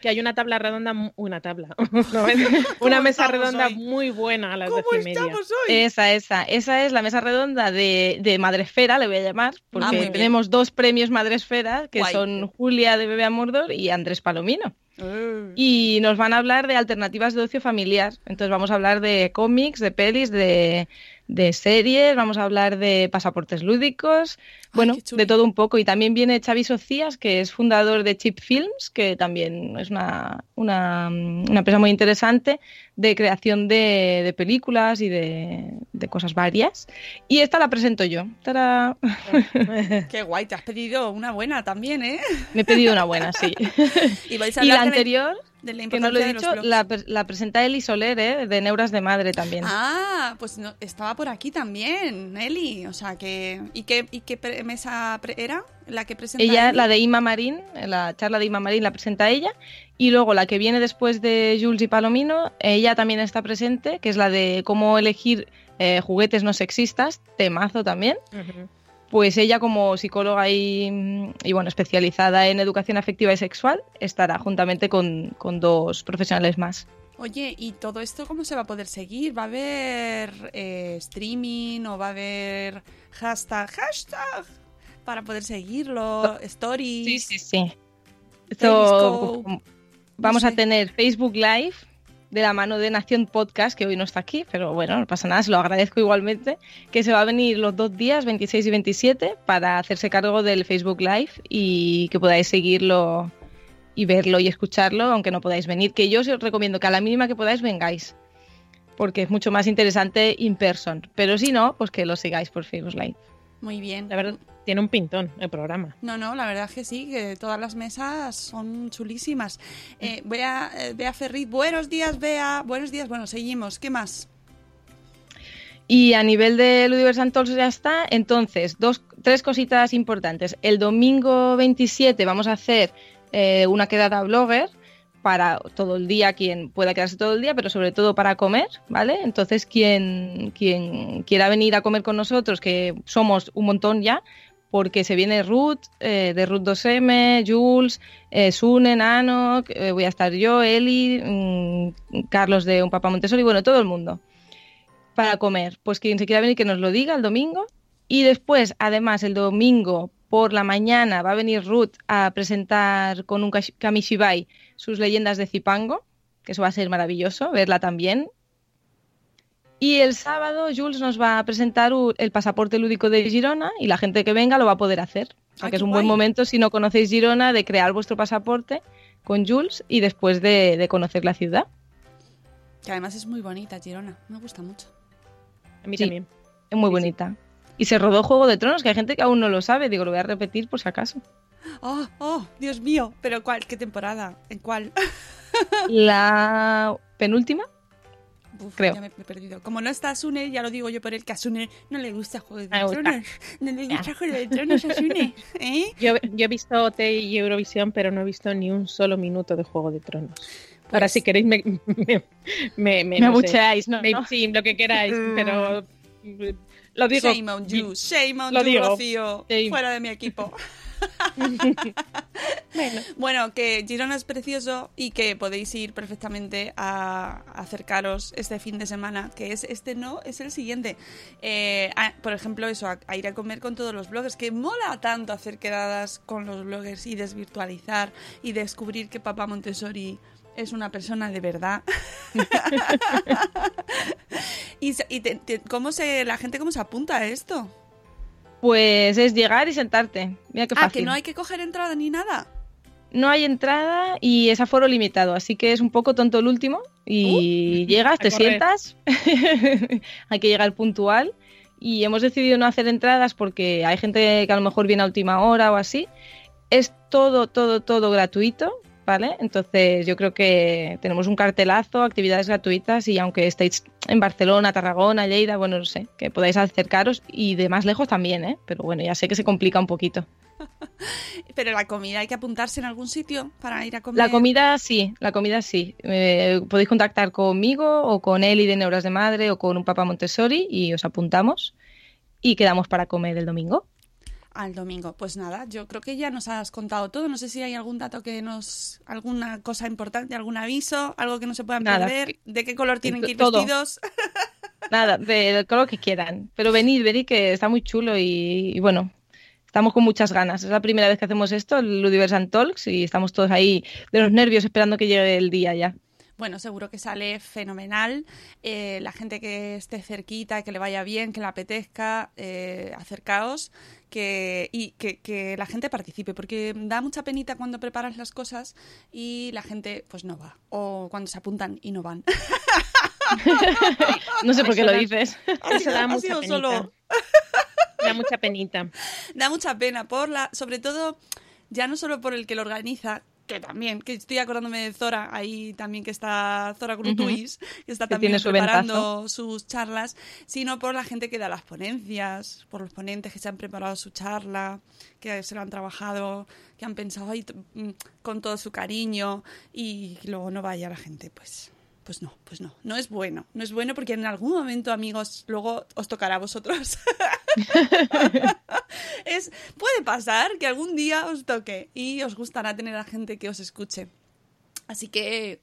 Que hay una tabla redonda, una tabla, <laughs> una mesa redonda hoy? muy buena a las ¿Cómo doce y media. estamos hoy? Esa, esa. Esa es la mesa redonda de, de Madresfera, le voy a llamar, porque Ah, bien. tenemos dos premios Madresfera, que Guay. son Julia de Bebé a Mordor y Andrés Palomino. Eh. Y nos van a hablar de alternativas de ocio familiar. Entonces vamos a hablar de cómics, de pelis, de, de series, vamos a hablar de pasaportes lúdicos, bueno, de todo un poco. Y también viene Xavi Socias, que es fundador de Chip Films, que también es una, una, una empresa muy interesante de creación de, de películas y de, de cosas varias. Y esta la presento yo. <laughs> Qué guay, te has pedido una buena también, ¿eh? Me he pedido una buena, sí. <laughs> Y, vais a Y la de anterior, de la que no lo he dicho, la, la presenta Eli Soler, ¿eh? de Neuras de Madre también. Ah, pues no, estaba por aquí también, Eli. O sea que. ¿Y qué, y qué pre- mesa pre- era? La que presenta. ella, Eli? la de Ima Marín, la charla de Ima Marín la presenta ella. Y luego la que viene después de Jules y Palomino, ella también está presente, que es la de cómo elegir eh, juguetes no sexistas, temazo también. Ujú. Pues ella como psicóloga y, y, bueno, especializada en educación afectiva y sexual estará juntamente con, con dos profesionales más. Oye, ¿y todo esto cómo se va a poder seguir? ¿Va a haber eh, streaming o va a haber hashtag, hashtag para poder seguirlo? Stories. Sí, sí, sí. Esto, vamos a tener Facebook Live de la mano de Nación Podcast, que hoy no está aquí, pero bueno, no pasa nada, se lo agradezco igualmente, que se va a venir los dos días, 26 y 27, para hacerse cargo del Facebook Live y que podáis seguirlo y verlo y escucharlo, aunque no podáis venir, que yo os recomiendo que a la mínima que podáis vengáis, porque es mucho más interesante in person, pero si no, pues que lo sigáis por Facebook Live. Muy bien. La verdad, tiene un pintón el programa. No, no, la verdad es que sí, que todas las mesas son chulísimas. Eh, Bea, eh, Bea Ferrit, buenos días, Bea. Buenos días, bueno, seguimos. ¿Qué más? Y a nivel de Ludiverse Talks ya está. Entonces, dos, tres cositas importantes. El domingo 27 vamos a hacer eh, una quedada blogger para todo el día, quien pueda quedarse todo el día, pero sobre todo para comer, ¿vale? Entonces, quien, quiera venir a comer con nosotros, que somos un montón ya, porque se viene Ruth, eh, de Ruth 2M, Jules, eh, Sune, Nano, eh, voy a estar yo, Eli, mm, Carlos de Un Papá Montessori, bueno, todo el mundo para comer. Pues quien se quiera venir que nos lo diga el domingo. Y después, además, el domingo por la mañana va a venir Ruth a presentar con un kamishibai sus leyendas de Zipango, que eso va a ser maravilloso, verla también. Y el sábado Jules nos va a presentar el pasaporte lúdico de Girona y la gente que venga lo va a poder hacer. O sea Ah, que es un buen momento, si no conocéis Girona, de crear vuestro pasaporte con Jules y después de, de conocer la ciudad. Que además es muy bonita, Girona. Me gusta mucho. A mí Sí. también. Es muy bonita. Y se rodó Juego de Tronos, que hay gente que aún no lo sabe. Digo, lo voy a repetir por si acaso. Oh, oh, Dios mío. ¿Pero cuál? ¿Qué temporada? ¿En cuál? <laughs> La penúltima. Uf, Creo. Ya me he perdido. Como no está Sune, ya lo digo yo por él, que a Sune no le gusta Juego de. Tronos. No le gusta Juego de Tronos a Sune. <laughs> ¿Eh? Yo, yo he visto OT y Eurovisión, pero no he visto ni un solo minuto de Juego de Tronos. Ahora, Pues- si queréis, me, <laughs> me, me, me- Me no sé, abucheáis, ¿no? me- ¿no? Sí, lo que queráis, pero mm, lo digo. Shame on you, shame on Lo you, digo. Rocío. Fuera de mi equipo. <laughs> <laughs> Bueno, Bueno, que Girona es precioso y que podéis ir perfectamente a a acercaros este fin de semana, que es este no, es el siguiente. Eh, a- por ejemplo, eso, a, a ir a comer con todos los bloggers, que mola tanto hacer quedadas con los bloggers y desvirtualizar y descubrir que Papá Montessori es una persona de verdad. <laughs> y se- y te- te- cómo se, la gente cómo se apunta a esto. Pues es llegar y sentarte. Mira qué Ah, fácil. que no hay que coger entrada ni nada. No hay entrada y es aforo limitado, así que es un poco tonto el último. Y llegas, a te correr. sientas, <laughs> hay que llegar puntual. Y hemos decidido no hacer entradas porque hay gente que a lo mejor viene a última hora o así. Es todo, todo, todo gratuito, ¿vale? Entonces yo creo que tenemos un cartelazo, actividades gratuitas y aunque estéis en Barcelona, Tarragona, Lleida, bueno, no sé, que podáis acercaros y de más lejos también, ¿eh? Pero bueno, ya sé que se complica un poquito. <laughs> Pero la comida hay que apuntarse en algún sitio para ir a comer. La comida sí, la comida sí. Eh, podéis contactar conmigo o con Eli de Neuras de Madre o con un papá Montessori y os apuntamos y quedamos para comer el domingo. Al domingo. Pues nada, yo creo que ya nos has contado todo. No sé si hay algún dato que nos. alguna cosa importante, algún aviso, algo que no se puedan Nada. perder. ¿De qué color tienen que ir Todo. vestidos? <laughs> Nada, de- del color que quieran. Pero venid, venid que está muy chulo y, y bueno, estamos con muchas ganas. Es la primera vez que hacemos esto, el Ludiverse Talks, y estamos todos ahí de los nervios esperando que llegue el día ya. Bueno, seguro que sale fenomenal. Eh, la gente que esté cerquita, que le vaya bien, que le apetezca, eh, acercaos que, y que, que la gente participe, porque da mucha penita cuando preparas las cosas y la gente pues no va, o cuando se apuntan y no van. <laughs> No sé por qué lo dices. Eso da ha mucha sido penita. solo- Da mucha penita. da mucha pena por la, sobre todo, ya no solo por el que lo organiza, que también, que estoy acordándome de Zora, ahí también que está Zora Grutuis, que está Que también tiene su preparando sus charlas, sino por la gente que da las ponencias, por los ponentes que se han preparado su charla, que se lo han trabajado, que han pensado ahí mm, con todo su cariño y luego no vaya la gente, pues. Pues no, pues no, no es bueno, no es bueno porque en algún momento, amigos, luego os tocará a vosotros. <laughs> <laughs> es, puede pasar que algún día os toque y os gustará tener a gente que os escuche. Así que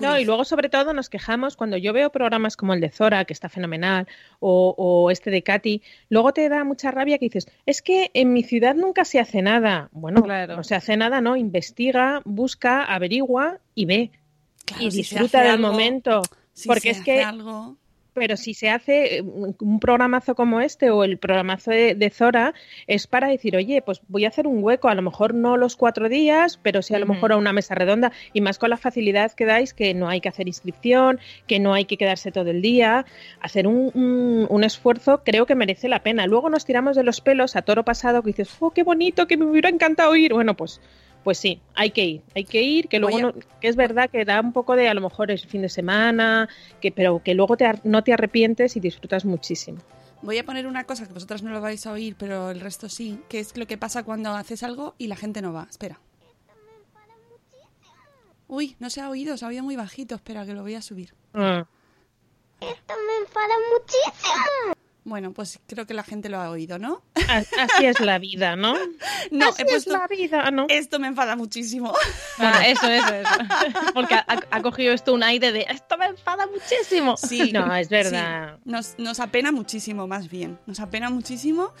No, y luego sobre todo nos quejamos cuando yo veo programas como el de Zora, que está fenomenal, o, o, este de Katy, luego te da mucha rabia que dices, es que en mi ciudad nunca se hace nada. Bueno, Claro. no se hace nada, ¿no? Investiga, busca, averigua y ve. Claro, y disfruta del algo- momento. Si porque es que algo... pero si se hace eh, un programazo como este o el programazo de, de Zora, es para decir, oye, pues voy a hacer un hueco, a lo mejor no los cuatro días, pero sí a lo mejor a una mesa redonda, y más con la facilidad que dais, que no hay que hacer inscripción, que no hay que quedarse todo el día, hacer un, un- un esfuerzo creo que merece la pena. Luego nos tiramos de los pelos a toro pasado, que dices, oh, qué bonito, que me hubiera encantado ir. Bueno, pues... Pues sí, hay que ir, hay que ir, que luego no- que es verdad que da un poco de a lo mejor el fin de semana, que pero que luego te no te arrepientes y disfrutas muchísimo. Voy a poner una cosa que vosotras no lo vais a oír, pero el resto sí, que es lo que pasa cuando haces algo y la gente no va. Espera. Uy, no se ha oído, se ha oído muy bajito. Espera, que lo voy a subir. Ah, Esto me enfada muchísimo. Bueno, pues creo que la gente lo ha oído, ¿no? así es la vida, ¿no? <laughs> No, así he puesto... es la vida, ¿no? Esto me enfada muchísimo. <laughs> Ah, eso, eso, eso. Porque ha, ha cogido esto un aire de esto me enfada muchísimo. Sí. No, es verdad. sí. Nos, nos apena muchísimo, más bien. Nos apena muchísimo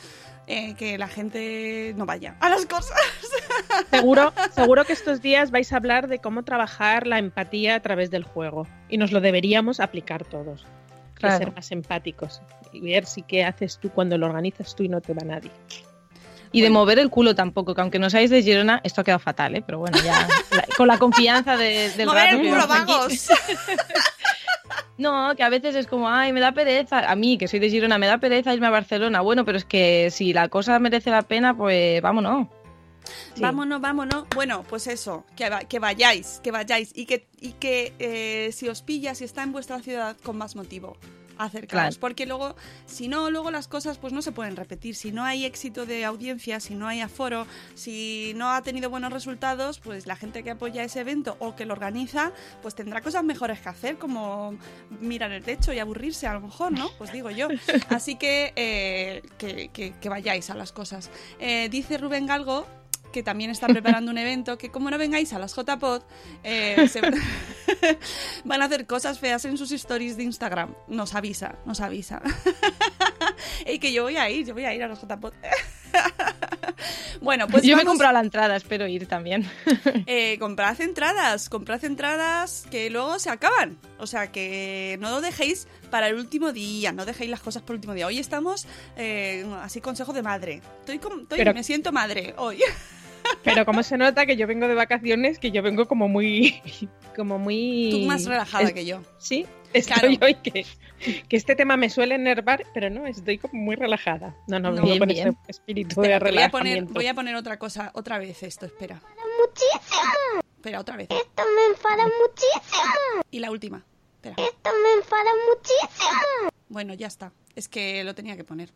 eh, que la gente no vaya a las cosas. <laughs> Seguro, seguro que estos días vais a hablar de cómo trabajar la empatía a través del juego y nos lo deberíamos aplicar todos. Claro. ser más empáticos y ver si qué haces tú cuando lo organizas tú y no te va nadie. Y de mover el culo tampoco, que aunque no seáis de Girona, esto ha quedado fatal, ¿eh? Pero bueno, ya la- con la confianza de- del Mover rato el culo, vagos. <laughs> No, que a veces es como, ay, me da pereza. A mí, que soy de Girona, me da pereza irme a Barcelona. Bueno, pero es que si la cosa merece la pena, pues vámonos. Sí. Vámonos, vámonos. Bueno, pues eso, que, que vayáis, que vayáis y que, y que eh, si os pilla, si está en vuestra ciudad, con más motivo. Acercaos, Claro. porque luego, si no, luego las cosas pues no se pueden repetir. Si no hay éxito de audiencia, si no hay aforo, si no ha tenido buenos resultados, pues la gente que apoya ese evento o que lo organiza, pues tendrá cosas mejores que hacer, como mirar el techo y aburrirse a lo mejor, ¿no? Pues digo yo. <laughs> Así que eh, que, que- que vayáis a las cosas. Eh, dice Rubén Galgo que también está preparando un evento que como no vengáis a las JPod eh, se- <laughs> <laughs> van a hacer cosas feas en sus stories de Instagram. Nos avisa, nos avisa. <laughs> y que yo voy a ir, yo voy a ir a las JPod. bueno, pues Yo me he comprado la entrada, espero ir también. eh, comprad entradas, comprad entradas que luego se acaban. O sea, que no lo dejéis para el último día, no dejéis las cosas por el último día. Hoy estamos, eh, así, consejo de madre. Estoy, com- estoy- Pero- me siento madre hoy. Pero como se nota que yo vengo de vacaciones, que yo vengo como muy, <laughs> como muy. Tú más relajada es- que yo. Sí, estoy Claro. hoy que, que este tema me suele enervar, pero no, estoy como muy relajada. No, no, No. vengo Bien, con ese espíritu Espera, de te voy a poner, relajamiento. voy a poner otra cosa, otra vez esto, espera. Muchísimo. Espera, otra vez. Esto me enfada muchísimo. Y la última. Espera. Esto me enfada muchísimo. Bueno, ya está. Es que lo tenía que poner.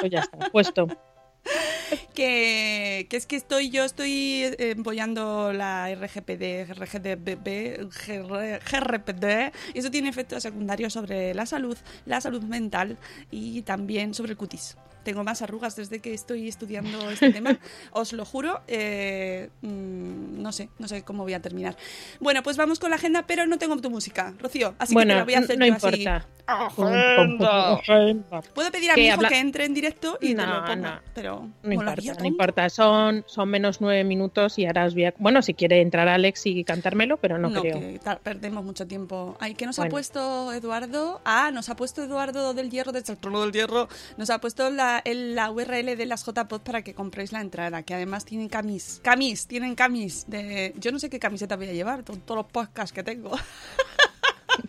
Pues ya está, puesto. <laughs> que, que es que estoy yo estoy apoyando la RGPD, RGDB, GR GRPD, y eso tiene efectos secundarios sobre la salud, la salud mental y también sobre el cutis. Tengo más arrugas desde que estoy estudiando este <laughs> tema, os lo juro. eh, mm, no sé, no sé cómo voy a terminar. Bueno, pues vamos con la agenda, pero no tengo tu música, Rocío, así que te la voy a hacer no yo así. importa. Agenda. Agenda. Puedo pedir a mi hijo habla- que entre en directo y te No, lo pongo, no. pero No con la importa, no importa. Son, son menos nueve minutos y ahora os voy a... Bueno, si quiere entrar Alex y cantármelo, pero no, creo. que perdemos mucho tiempo. Ay, ¿qué nos ha Bueno. puesto Eduardo? Ah, nos ha puesto Eduardo del Hierro, del Trono del Hierro. Nos ha puesto la, el- la URL de las JPod para que compréis la entrada, que además tienen camis. Camis, tienen camis. De... Yo no sé qué camiseta voy a llevar, con todos los podcasts que tengo.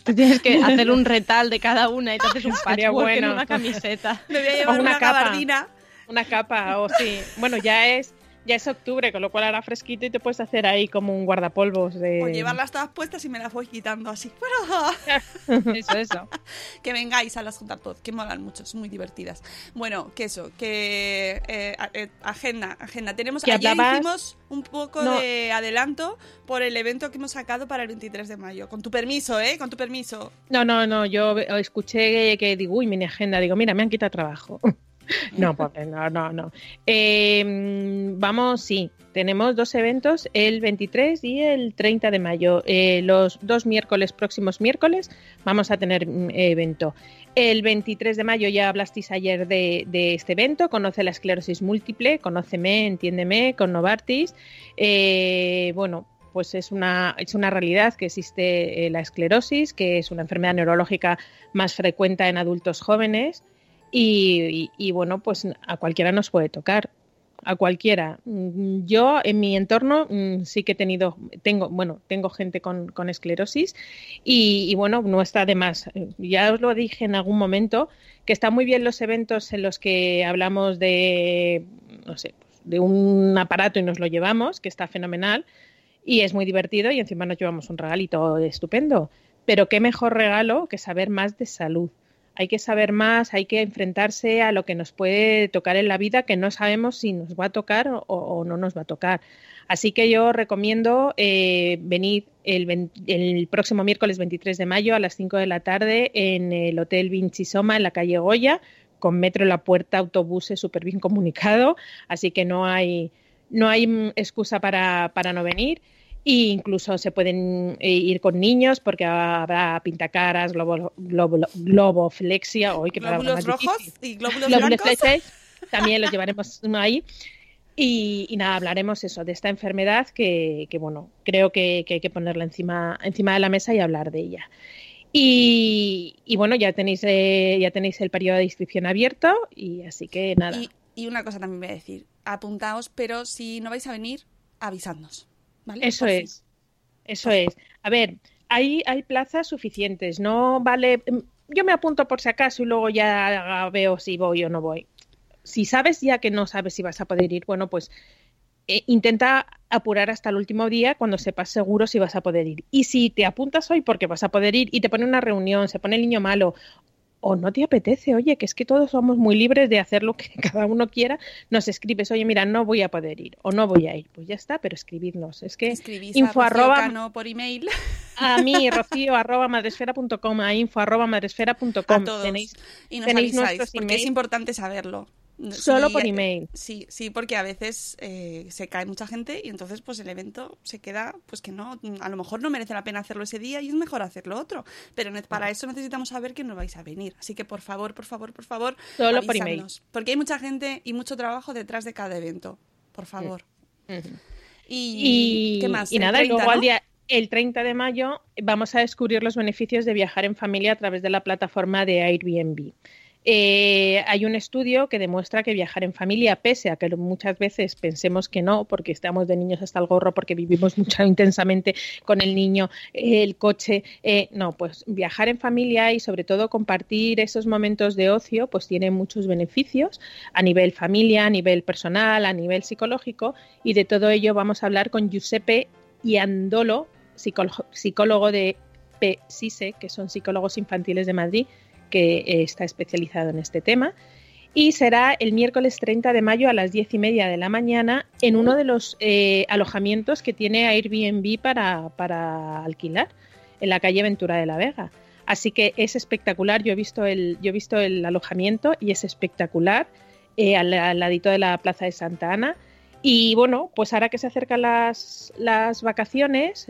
Tú tienes que hacer un retal de cada una y te haces un <laughs> patchwork en bueno. una camiseta. Me voy a llevar O una, una gabardina. Una capa, o sí. Bueno, ya es ya es octubre, con lo cual hará fresquito y te puedes hacer ahí como un guardapolvos de... O llevarlas todas puestas y me las voy quitando así. <laughs> Eso, eso. <laughs> que vengáis a las JPod, que molan mucho, son muy divertidas. Bueno, que eso, que eh, eh, agenda, agenda. Tenemos Que ayer hablabas- hicimos un poco No. de adelanto por el evento que hemos sacado para el 23 de mayo. Con tu permiso, ¿eh? Con tu permiso. No, no, no, yo escuché que digo, uy, mini agenda, digo, mira, me han quitado trabajo. <laughs> No, pobre, no, no, no. Eh, vamos, sí, tenemos dos eventos, el 23 y el 30 de mayo. Eh, los dos miércoles, próximos miércoles, vamos a tener mm, evento. El 23 de mayo ya hablasteis ayer de, de este evento, conoce la esclerosis múltiple, conóceme, entiéndeme, con Novartis. Eh, bueno, pues es una, es una realidad que existe eh, la esclerosis, que es una enfermedad neurológica más frecuente en adultos jóvenes y, y- bueno, pues a cualquiera nos puede tocar. A cualquiera. Mm, Yo en mi entorno mm, sí que he tenido, tengo, bueno, tengo gente con, esclerosis y, y, bueno, no está de más. Ya os lo dije en algún momento, que están muy bien los eventos en los que hablamos de, no sé, de un aparato y nos lo llevamos, que está fenomenal y es muy divertido y encima nos llevamos un regalito estupendo. Pero qué mejor regalo que saber más de salud. Hay que saber más, hay que enfrentarse a lo que nos puede tocar en la vida que no sabemos si nos va a tocar o, no nos va a tocar. Así que yo recomiendo eh, venir el, próximo miércoles 23 de mayo a las 5 de la tarde en el Hotel Vinci Soma en la calle Goya, con metro en la puerta, autobuses súper bien comunicado, así que no hay, no hay excusa para, para no venir. E incluso se pueden eh, ir con niños porque habrá pintacaras, globo, globo, globoflexia, hoy palabra Glóbulos rojos difícil. y glóbulos Glóbulos blancos. también los <laughs> llevaremos ahí. Y, y nada, hablaremos eso, de esta enfermedad que, que, bueno, creo que, que hay que ponerla encima, encima de la mesa y hablar de ella. Y, y bueno, ya tenéis, eh, ya tenéis el periodo de inscripción abierto y así que nada. Y, y una cosa también voy a decir, apuntaos, pero si no vais a venir, avisadnos. ¿Vale? Eso es, eso es. A ver, hay, hay plazas suficientes, no vale. Yo me apunto por si acaso y luego ya veo si voy o no voy. Si sabes ya que no sabes si vas a poder ir, bueno, pues eh, intenta apurar hasta el último día cuando sepas seguro si vas a poder ir. Y si te apuntas hoy porque vas a poder ir y te pone una reunión, se pone el niño malo o no te apetece, oye, que es que todos somos muy libres de hacer lo que <laughs> cada uno quiera, nos escribes, oye, mira, no voy a poder ir o no voy a ir. Pues ya está, pero escribidnos. Es que Escribís info a arroba- Cano por email. a mí, <laughs> rocío arroba madresfera.com, a info arroba madresfera.com. Tenéis, y nos tenéis avisáis, porque es importante saberlo. Solo Sí, por email. Sí, sí, porque a veces eh, se cae mucha gente y entonces pues el evento se queda, pues que no, a lo mejor no merece la pena hacerlo ese día y es mejor hacerlo otro. Pero para eso necesitamos saber que no vais a venir. Así que por favor, por favor, por favor, Solo por email. Porque hay mucha gente y mucho trabajo detrás de cada evento. Por favor. Y, Y, ¿qué más? y nada, y 30, luego al día, el 30 de mayo vamos a descubrir los beneficios de viajar en familia a través de la plataforma de Airbnb. Eh, hay un estudio que demuestra que viajar en familia, pese a que muchas veces pensemos que no, porque estamos de niños hasta el gorro, porque vivimos <laughs> mucho intensamente con el niño, el coche, eh, no, pues viajar en familia y sobre todo compartir esos momentos de ocio, pues tiene muchos beneficios a nivel familia, a nivel personal, a nivel psicológico y de todo ello vamos a hablar con Giuseppe Iandolo, psicólogo, psicólogo de PSISE, que son psicólogos infantiles de Madrid, que eh, está especializado en este tema. Y será el miércoles 30 de mayo a las 10 y media de la mañana en uno de los eh, alojamientos que tiene Airbnb para, para alquilar, en la calle Ventura de la Vega. Así que es espectacular. Yo he visto el, yo he visto el alojamiento y es espectacular eh, al, al ladito de la Plaza de Santa Ana. Y bueno, pues ahora que se acercan las, las vacaciones,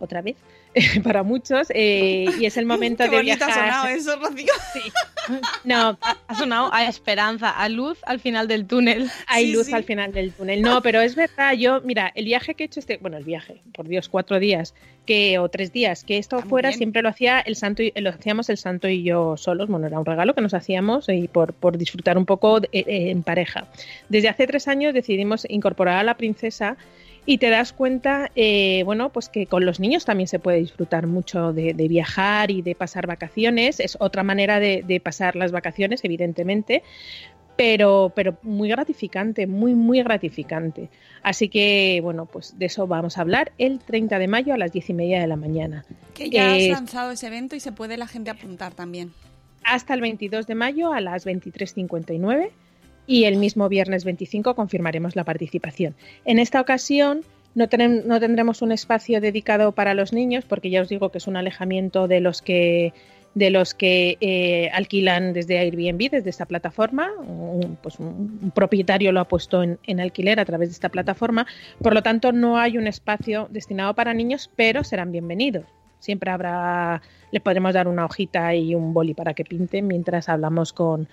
otra vez, <laughs> para muchos, eh, y es el momento <laughs> Qué de bonito ha viajar. sonado eso, Rocío. <laughs> No, Ha sonado a esperanza, a luz al final del túnel. hay Sí, luz sí. al final del túnel. No, pero es verdad, yo, mira, el viaje que he hecho este, bueno, el viaje, por Dios, cuatro días que o tres días que he estado muy fuera, bien. siempre lo hacía el santo y, lo hacíamos el santo y yo solos, bueno, era un regalo que nos hacíamos y por, por disfrutar un poco de- eh, en pareja. Desde hace tres años decidimos incorporar a la princesa y te das cuenta, eh, bueno, pues que con los niños también se puede disfrutar mucho de, de viajar y de pasar vacaciones. Es otra manera de, de pasar las vacaciones, evidentemente, pero, pero muy gratificante, muy, muy gratificante. Así que, bueno, pues de eso vamos a hablar el 30 de mayo a las 10 y media de la mañana. Que ya Eh, has lanzado ese evento y se puede la gente apuntar también. hasta el 22 de mayo a las 23.59 y el mismo viernes 25 confirmaremos la participación. En esta ocasión no, tendremos un espacio dedicado para los niños porque ya os digo que es un alejamiento de los que eh, alquilan desde Airbnb, desde esta plataforma. Un, pues propietario lo ha puesto en, alquiler a través de esta plataforma. Por lo tanto, no hay un espacio destinado para niños, pero serán bienvenidos. Siempre habrá, les podremos dar una hojita y un boli para que pinten mientras hablamos con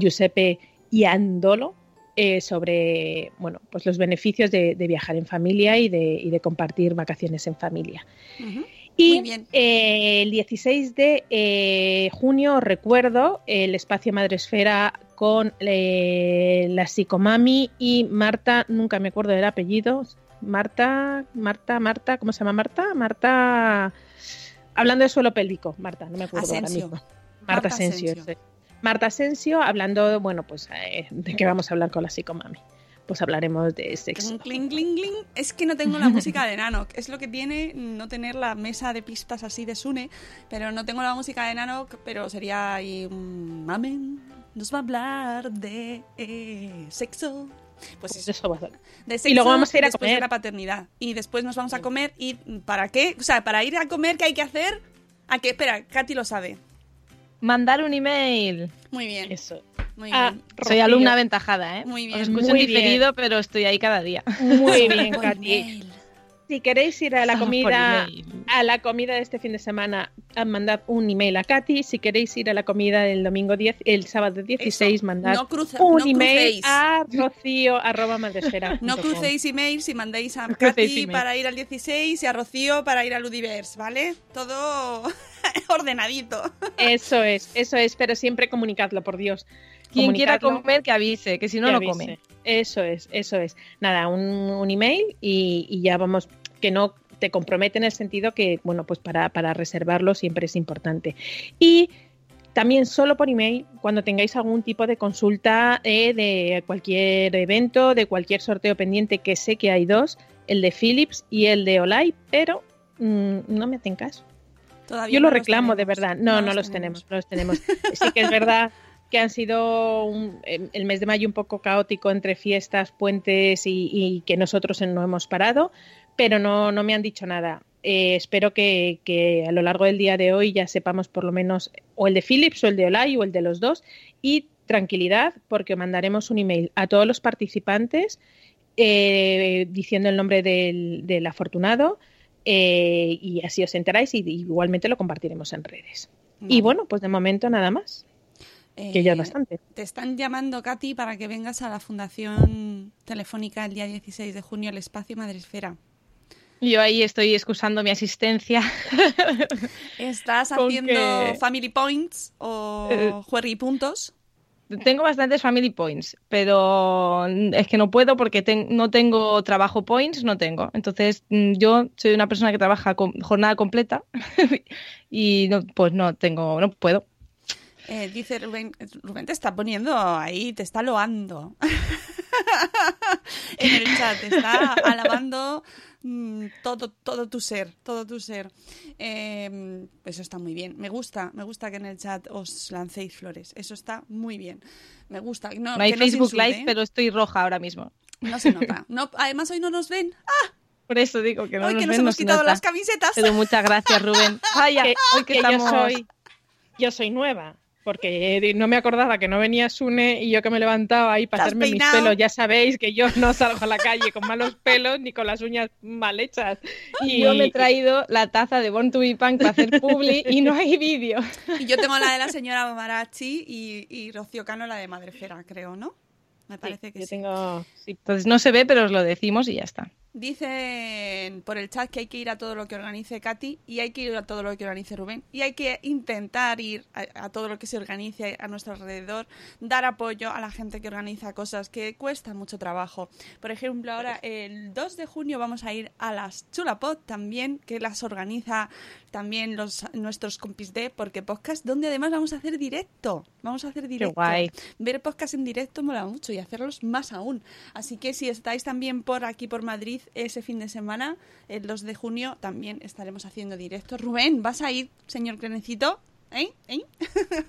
Giuseppe y Andolo, eh, sobre bueno, pues los beneficios de, de viajar en familia y de, y de, compartir vacaciones en familia. Uh -huh. Y eh, el 16 de eh, junio, recuerdo, el espacio Madresfera con eh, la psicomami y Marta, nunca me acuerdo del apellido, Marta, Marta, Marta, ¿cómo se llama Marta? Marta, hablando de suelo pélvico, Marta, no me acuerdo ahora mismo. Marta, Marta Asensio. Asensio. Marta Asensio, hablando, bueno, pues eh, de qué vamos a hablar con la psicomami. Pues hablaremos de sexo. Cling, cling, cling. Es que no tengo la música de Nano. Es lo que tiene no tener la mesa de pistas así de Sune. Pero no tengo la música de Nano, pero sería ahí mamen. Nos va a hablar de eh, sexo. Pues, pues eso va a ser. De sexo, y luego vamos a ir a después comer. de la paternidad. Y después nos vamos a comer. ¿Y para qué? O sea, para ir a comer, ¿qué hay que hacer? ¿A qué? Espera, Katy lo sabe. Mandar un email. Muy bien. Eso. Muy Ah, bien. Soy alumna aventajada, ¿eh? Muy bien. Os escucho Muy en diferido, pero estoy ahí cada día. Muy bien, <laughs> Katy. Si queréis ir a la Estamos comida a la comida de este fin de semana, a mandad un email a Katy. Si queréis ir a la comida del domingo 10, el sábado 16, Eso. mandad No cruce- un no email crucéis. a rocío arroba No crucéis emails y mandéis a No Katy para ir al 16 y a Rocío para ir al Udiverse, ¿vale? Todo <laughs> ordenadito. Eso es, eso es, pero siempre comunicadlo, por Dios. Quien quiera comer, que avise, que si no, que no avise. come. Eso es, eso es. Nada, un, un email y, y ya vamos, que no te compromete en el sentido que, bueno, pues para, para reservarlo siempre es importante. Y también solo por email, cuando tengáis algún tipo de consulta eh, de cualquier evento, de cualquier sorteo pendiente, que sé que hay dos, el de Philips y el de Olay, pero mm, no me hacen caso. Todavía Yo no lo reclamo, de verdad. No, no, los tenemos. los tenemos. Sí que es verdad <laughs> que han sido un- em, el mes de mayo un poco caótico entre fiestas, puentes y, y que nosotros no hemos parado, pero no, no me han dicho nada. Eh, espero que, que a lo largo del día de hoy ya sepamos por lo menos o el de Philips o el de Olay o el de los dos y tranquilidad porque mandaremos un email a todos los participantes eh, diciendo el nombre del, del afortunado eh, y así os enteráis y igualmente lo compartiremos en redes. Y bueno, pues de momento nada más, que ya es Eh, bastante. Te están llamando, Katy, para que vengas a la Fundación Telefónica el día 16 de junio al Espacio Madresfera. Yo ahí estoy excusando mi asistencia. ¿Estás <laughs> haciendo que- Family Points o Eh, Juerri Puntos? Tengo bastantes family points, pero es que no puedo porque ten- no tengo trabajo points, no tengo. Entonces, mm, yo soy una persona que trabaja jornada completa <laughs> y no, pues no tengo, no puedo. Eh, dice Rubén, Rubén te está poniendo ahí, te está loando. <laughs> en el chat, te está alabando mm, todo, todo tu ser, todo tu ser. Eh, eso está muy bien. Me gusta, me gusta que en el chat os lancéis flores. Eso está muy bien. Me gusta. No, No hay que Facebook Live, pero estoy roja ahora mismo. No se nota. No, además hoy no nos ven. ¡Ah! Por eso digo que no Hoy nos que nos ven, hemos quitado nota. las camisetas. Pero muchas gracias, Rubén. Vaya, que, hoy que, que estamos... yo soy yo soy nueva porque no me acordaba que no venía Sune y yo que me levantaba ahí para ¿Te has hacerme mis pelos ya sabéis que yo no salgo a la calle con malos pelos ni con las uñas mal hechas y Yo me he traído la taza de Born to be Punk para hacer publi y no hay vídeo. Y yo tengo la de la señora Marachi y, y Rocío Cano la de Madrefera, creo, ¿no? Me parece que yo sí. tengo sí, Entonces no se ve, pero os lo decimos y ya está. Dicen por el chat que hay que ir a todo lo que organice Katy y hay que ir a todo lo que organice Rubén y hay que intentar ir a, a todo lo que se organice a nuestro alrededor, dar apoyo a la gente que organiza cosas que cuesta mucho trabajo. Por ejemplo, ahora el 2 de junio vamos a ir a las Chulapod también, que las organiza también los nuestros compis de Porque Podcast, donde además vamos a hacer directo. Vamos a hacer directo. guay. Ver podcast en directo mola mucho y hacerlos más aún. Así que si estáis también por aquí, por Madrid, ese fin de semana, el 2 de junio, también estaremos haciendo directos. Rubén, ¿vas a ir, señor Crenecito? ¿Eh? ¿Eh? <laughs>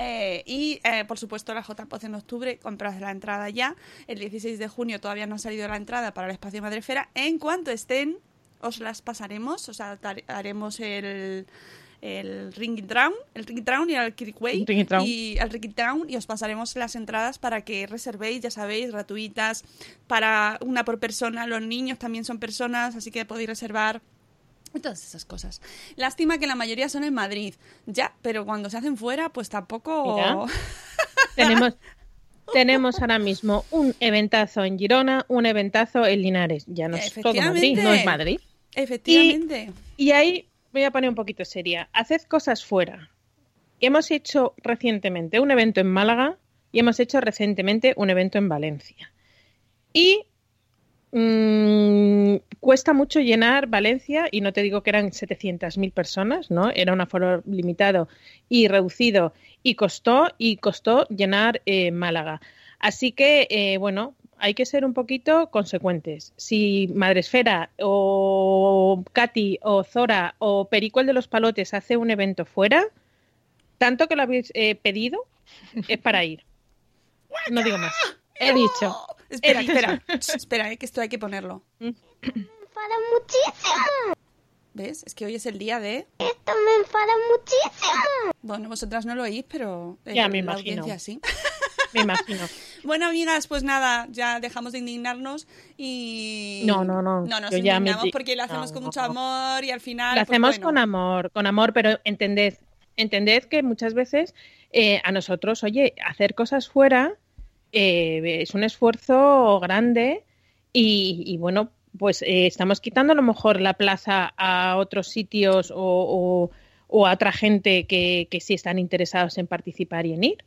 Eh, y eh, por supuesto la JPOZ en octubre, compras la entrada ya. El 16 de junio todavía no ha salido la entrada para el espacio Madrefera. En cuanto estén, os las pasaremos, o sea, tar- haremos el, el Ring Town, el Ring Town y el Kirkway y el Ring y os pasaremos las entradas para que reservéis, ya sabéis, gratuitas para una por persona. Los niños también son personas, así que podéis reservar y todas esas cosas. Lástima que la mayoría son en Madrid. Ya, pero cuando se hacen fuera, pues tampoco. Mira. <laughs> Tenemos, tenemos ahora mismo un eventazo en Girona, un eventazo en Linares. Ya no es todo Madrid, no es Madrid. Efectivamente. Y ahí voy a poner un poquito seria. Haced cosas fuera. Hemos hecho recientemente un evento en Málaga y hemos hecho recientemente un evento en Valencia. Y mm, cuesta mucho llenar Valencia y no te digo que eran 700.000 personas, ¿no? Era un aforo limitado y reducido y costó y costó llenar eh, Málaga. Así que, eh, bueno, hay que ser un poquito consecuentes. Si Madresfera o Katy o Zora o Perico el de los Palotes hace un evento fuera, tanto que lo habéis eh, pedido, es para ir. No digo más. <laughs> He dicho. Espera, He dicho. espera, <laughs> espera, eh, que esto hay que ponerlo. Me enfada muchísimo. ¿Ves? Es que hoy es el día de. Esto me enfada muchísimo. Bueno, vosotras no lo oís, pero eh, Ya me la imagino. audiencia sí. Me imagino. <laughs> Bueno, amigas, pues nada, ya dejamos de indignarnos y. No, no, no, No nos me indignamos di- porque lo hacemos no, con mucho amor y al final. Lo pues hacemos bueno. con amor, con amor, pero entended, entended que muchas veces eh, a nosotros, oye, hacer cosas fuera eh, es un esfuerzo grande y, y, bueno, pues eh, estamos quitando a lo mejor la plaza a otros sitios o, o- o a otra gente que, que sí están interesados en participar y en ir.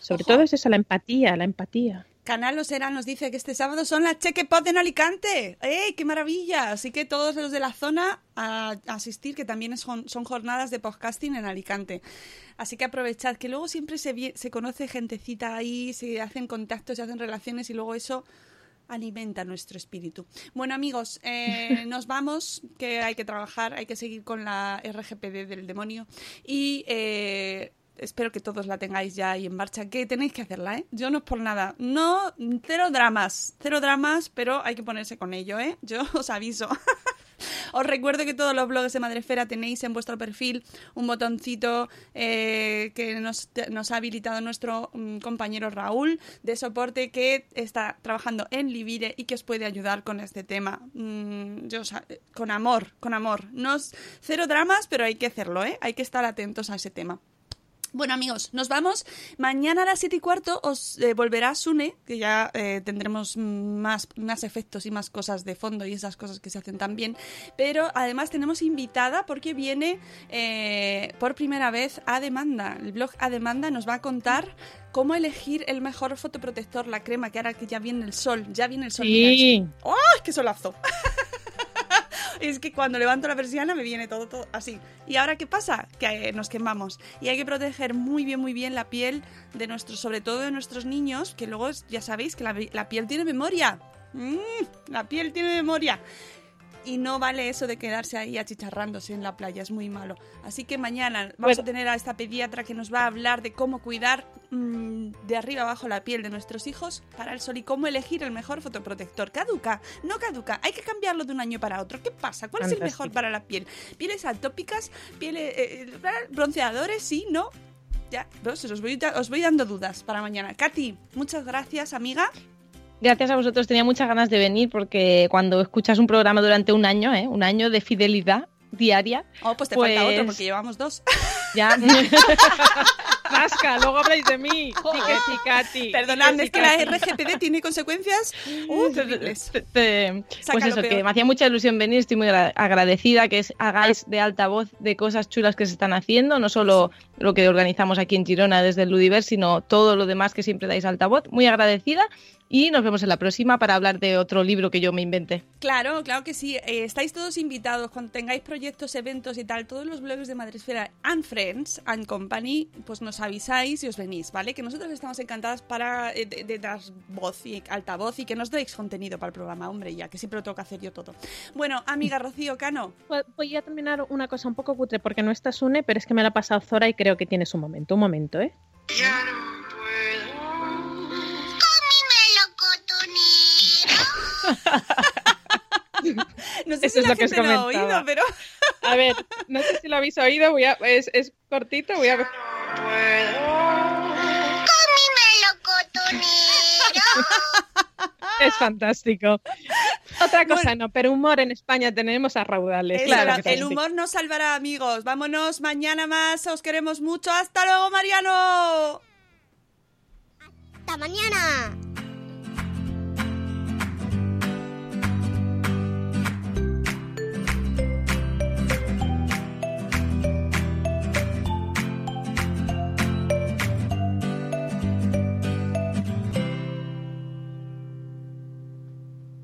Sobre Ojo. todo es eso, la empatía, la empatía. Canal Osera nos dice que este sábado son las Cheque Pod en Alicante. ¡Ey, qué maravilla! Así que todos los de la zona a, asistir, que también es jon- son jornadas de podcasting en Alicante. Así que aprovechad, que luego siempre se, se conoce gentecita ahí, se hacen contactos, se hacen relaciones y luego eso alimenta nuestro espíritu. Bueno, amigos, eh, <laughs> nos vamos, que hay que trabajar, hay que seguir con la RGPD del demonio y eh, espero que todos la tengáis ya ahí en marcha, que tenéis que hacerla, ¿eh? Yo no es por nada, no, cero dramas, cero dramas, pero hay que ponerse con ello, ¿eh? Yo <laughs> os aviso. <laughs> Os recuerdo que todos los blogs de Madrefera tenéis en vuestro perfil un botoncito eh, que nos, nos ha habilitado nuestro mm, compañero Raúl de soporte que está trabajando en Livire y que os puede ayudar con este tema. Mm, yo, os a- con amor, con amor. No es cero dramas, pero hay que hacerlo, ¿eh? Hay que estar atentos a ese tema. Bueno amigos, nos vamos. Mañana a las 7 y cuarto os eh, volverá Sune, que ya eh, tendremos más, más efectos y más cosas de fondo y esas cosas que se hacen también. Pero además tenemos invitada porque viene eh, por primera vez a Demanda. El blog a Demanda nos va a contar cómo elegir el mejor fotoprotector, la crema, que ahora que ya viene el sol, ya viene el sol. Sí. mira. ¡Ay, qué solazo! <laughs> Es que cuando levanto la persiana me viene todo, así. ¿Y ahora qué pasa? Que eh, nos quemamos. Y hay que proteger muy bien, muy bien la piel de nuestros, sobre todo de nuestros niños, que luego ya sabéis que la, la piel tiene memoria. Mm, la piel tiene memoria. Y no vale eso de quedarse ahí achicharrándose en la playa, es muy malo. Así que mañana vamos Bueno. a tener a esta pediatra que nos va a hablar de cómo cuidar mm, de arriba abajo la piel de nuestros hijos para el sol y cómo elegir el mejor fotoprotector. Caduca, no caduca, hay que cambiarlo de un año para otro. ¿Qué pasa? ¿Cuál es el mejor para la piel? ¿Pieles atópicas? ¿Pieles, eh, eh, bronceadores? ¿Sí? ¿No? Ya, pues os voy, os voy dando dudas para mañana. Katy, muchas gracias, amiga. Gracias a vosotros, tenía muchas ganas de venir porque cuando escuchas un programa durante un año, ¿eh? un año de fidelidad diaria, Oh, pues te falta Pues- otro porque llevamos dos. <laughs> ya <laughs> Rasca, luego habláis de mí. Perdonad, Sí que es que la. RGPD tiene consecuencias uh, terribles. te- te- pues eso, que me hacía mucha ilusión venir, estoy muy agra- agradecida que hagáis de altavoz de cosas chulas que se están haciendo, no solo lo que organizamos aquí en Girona desde el Ludiverse, sino todo lo demás que siempre dais altavoz. Muy agradecida y nos vemos en la próxima para hablar de otro libro que yo me inventé. Claro, claro que sí. Eh, estáis todos invitados cuando tengáis proyectos, eventos y tal. Todos los blogs de Madresfera and Friends and Company, pues nos avisáis y os venís, ¿vale? Que nosotros estamos encantadas para eh, de, de dar voz y altavoz y que nos deis contenido para el programa, hombre, ya que siempre lo tengo que hacer yo todo. Bueno, amiga Rocío Cano, Voy- Voy a terminar una cosa un poco cutre porque no está Sune, pero es que me la ha pasado Zora y creo que tiene su momento. Un momento, ¿eh? ¡Con <laughs> no sé Eso si es la lo que os gente lo ha comentaba. oído, pero A ver, no sé si lo habéis oído, voy a, es, es cortito, voy a... Es fantástico. Otra cosa no, pero humor en España tenemos a raudales. Es claro que el humor nos salvará, amigos. Vámonos mañana más. Os queremos mucho. Hasta luego, Mariano. Hasta mañana.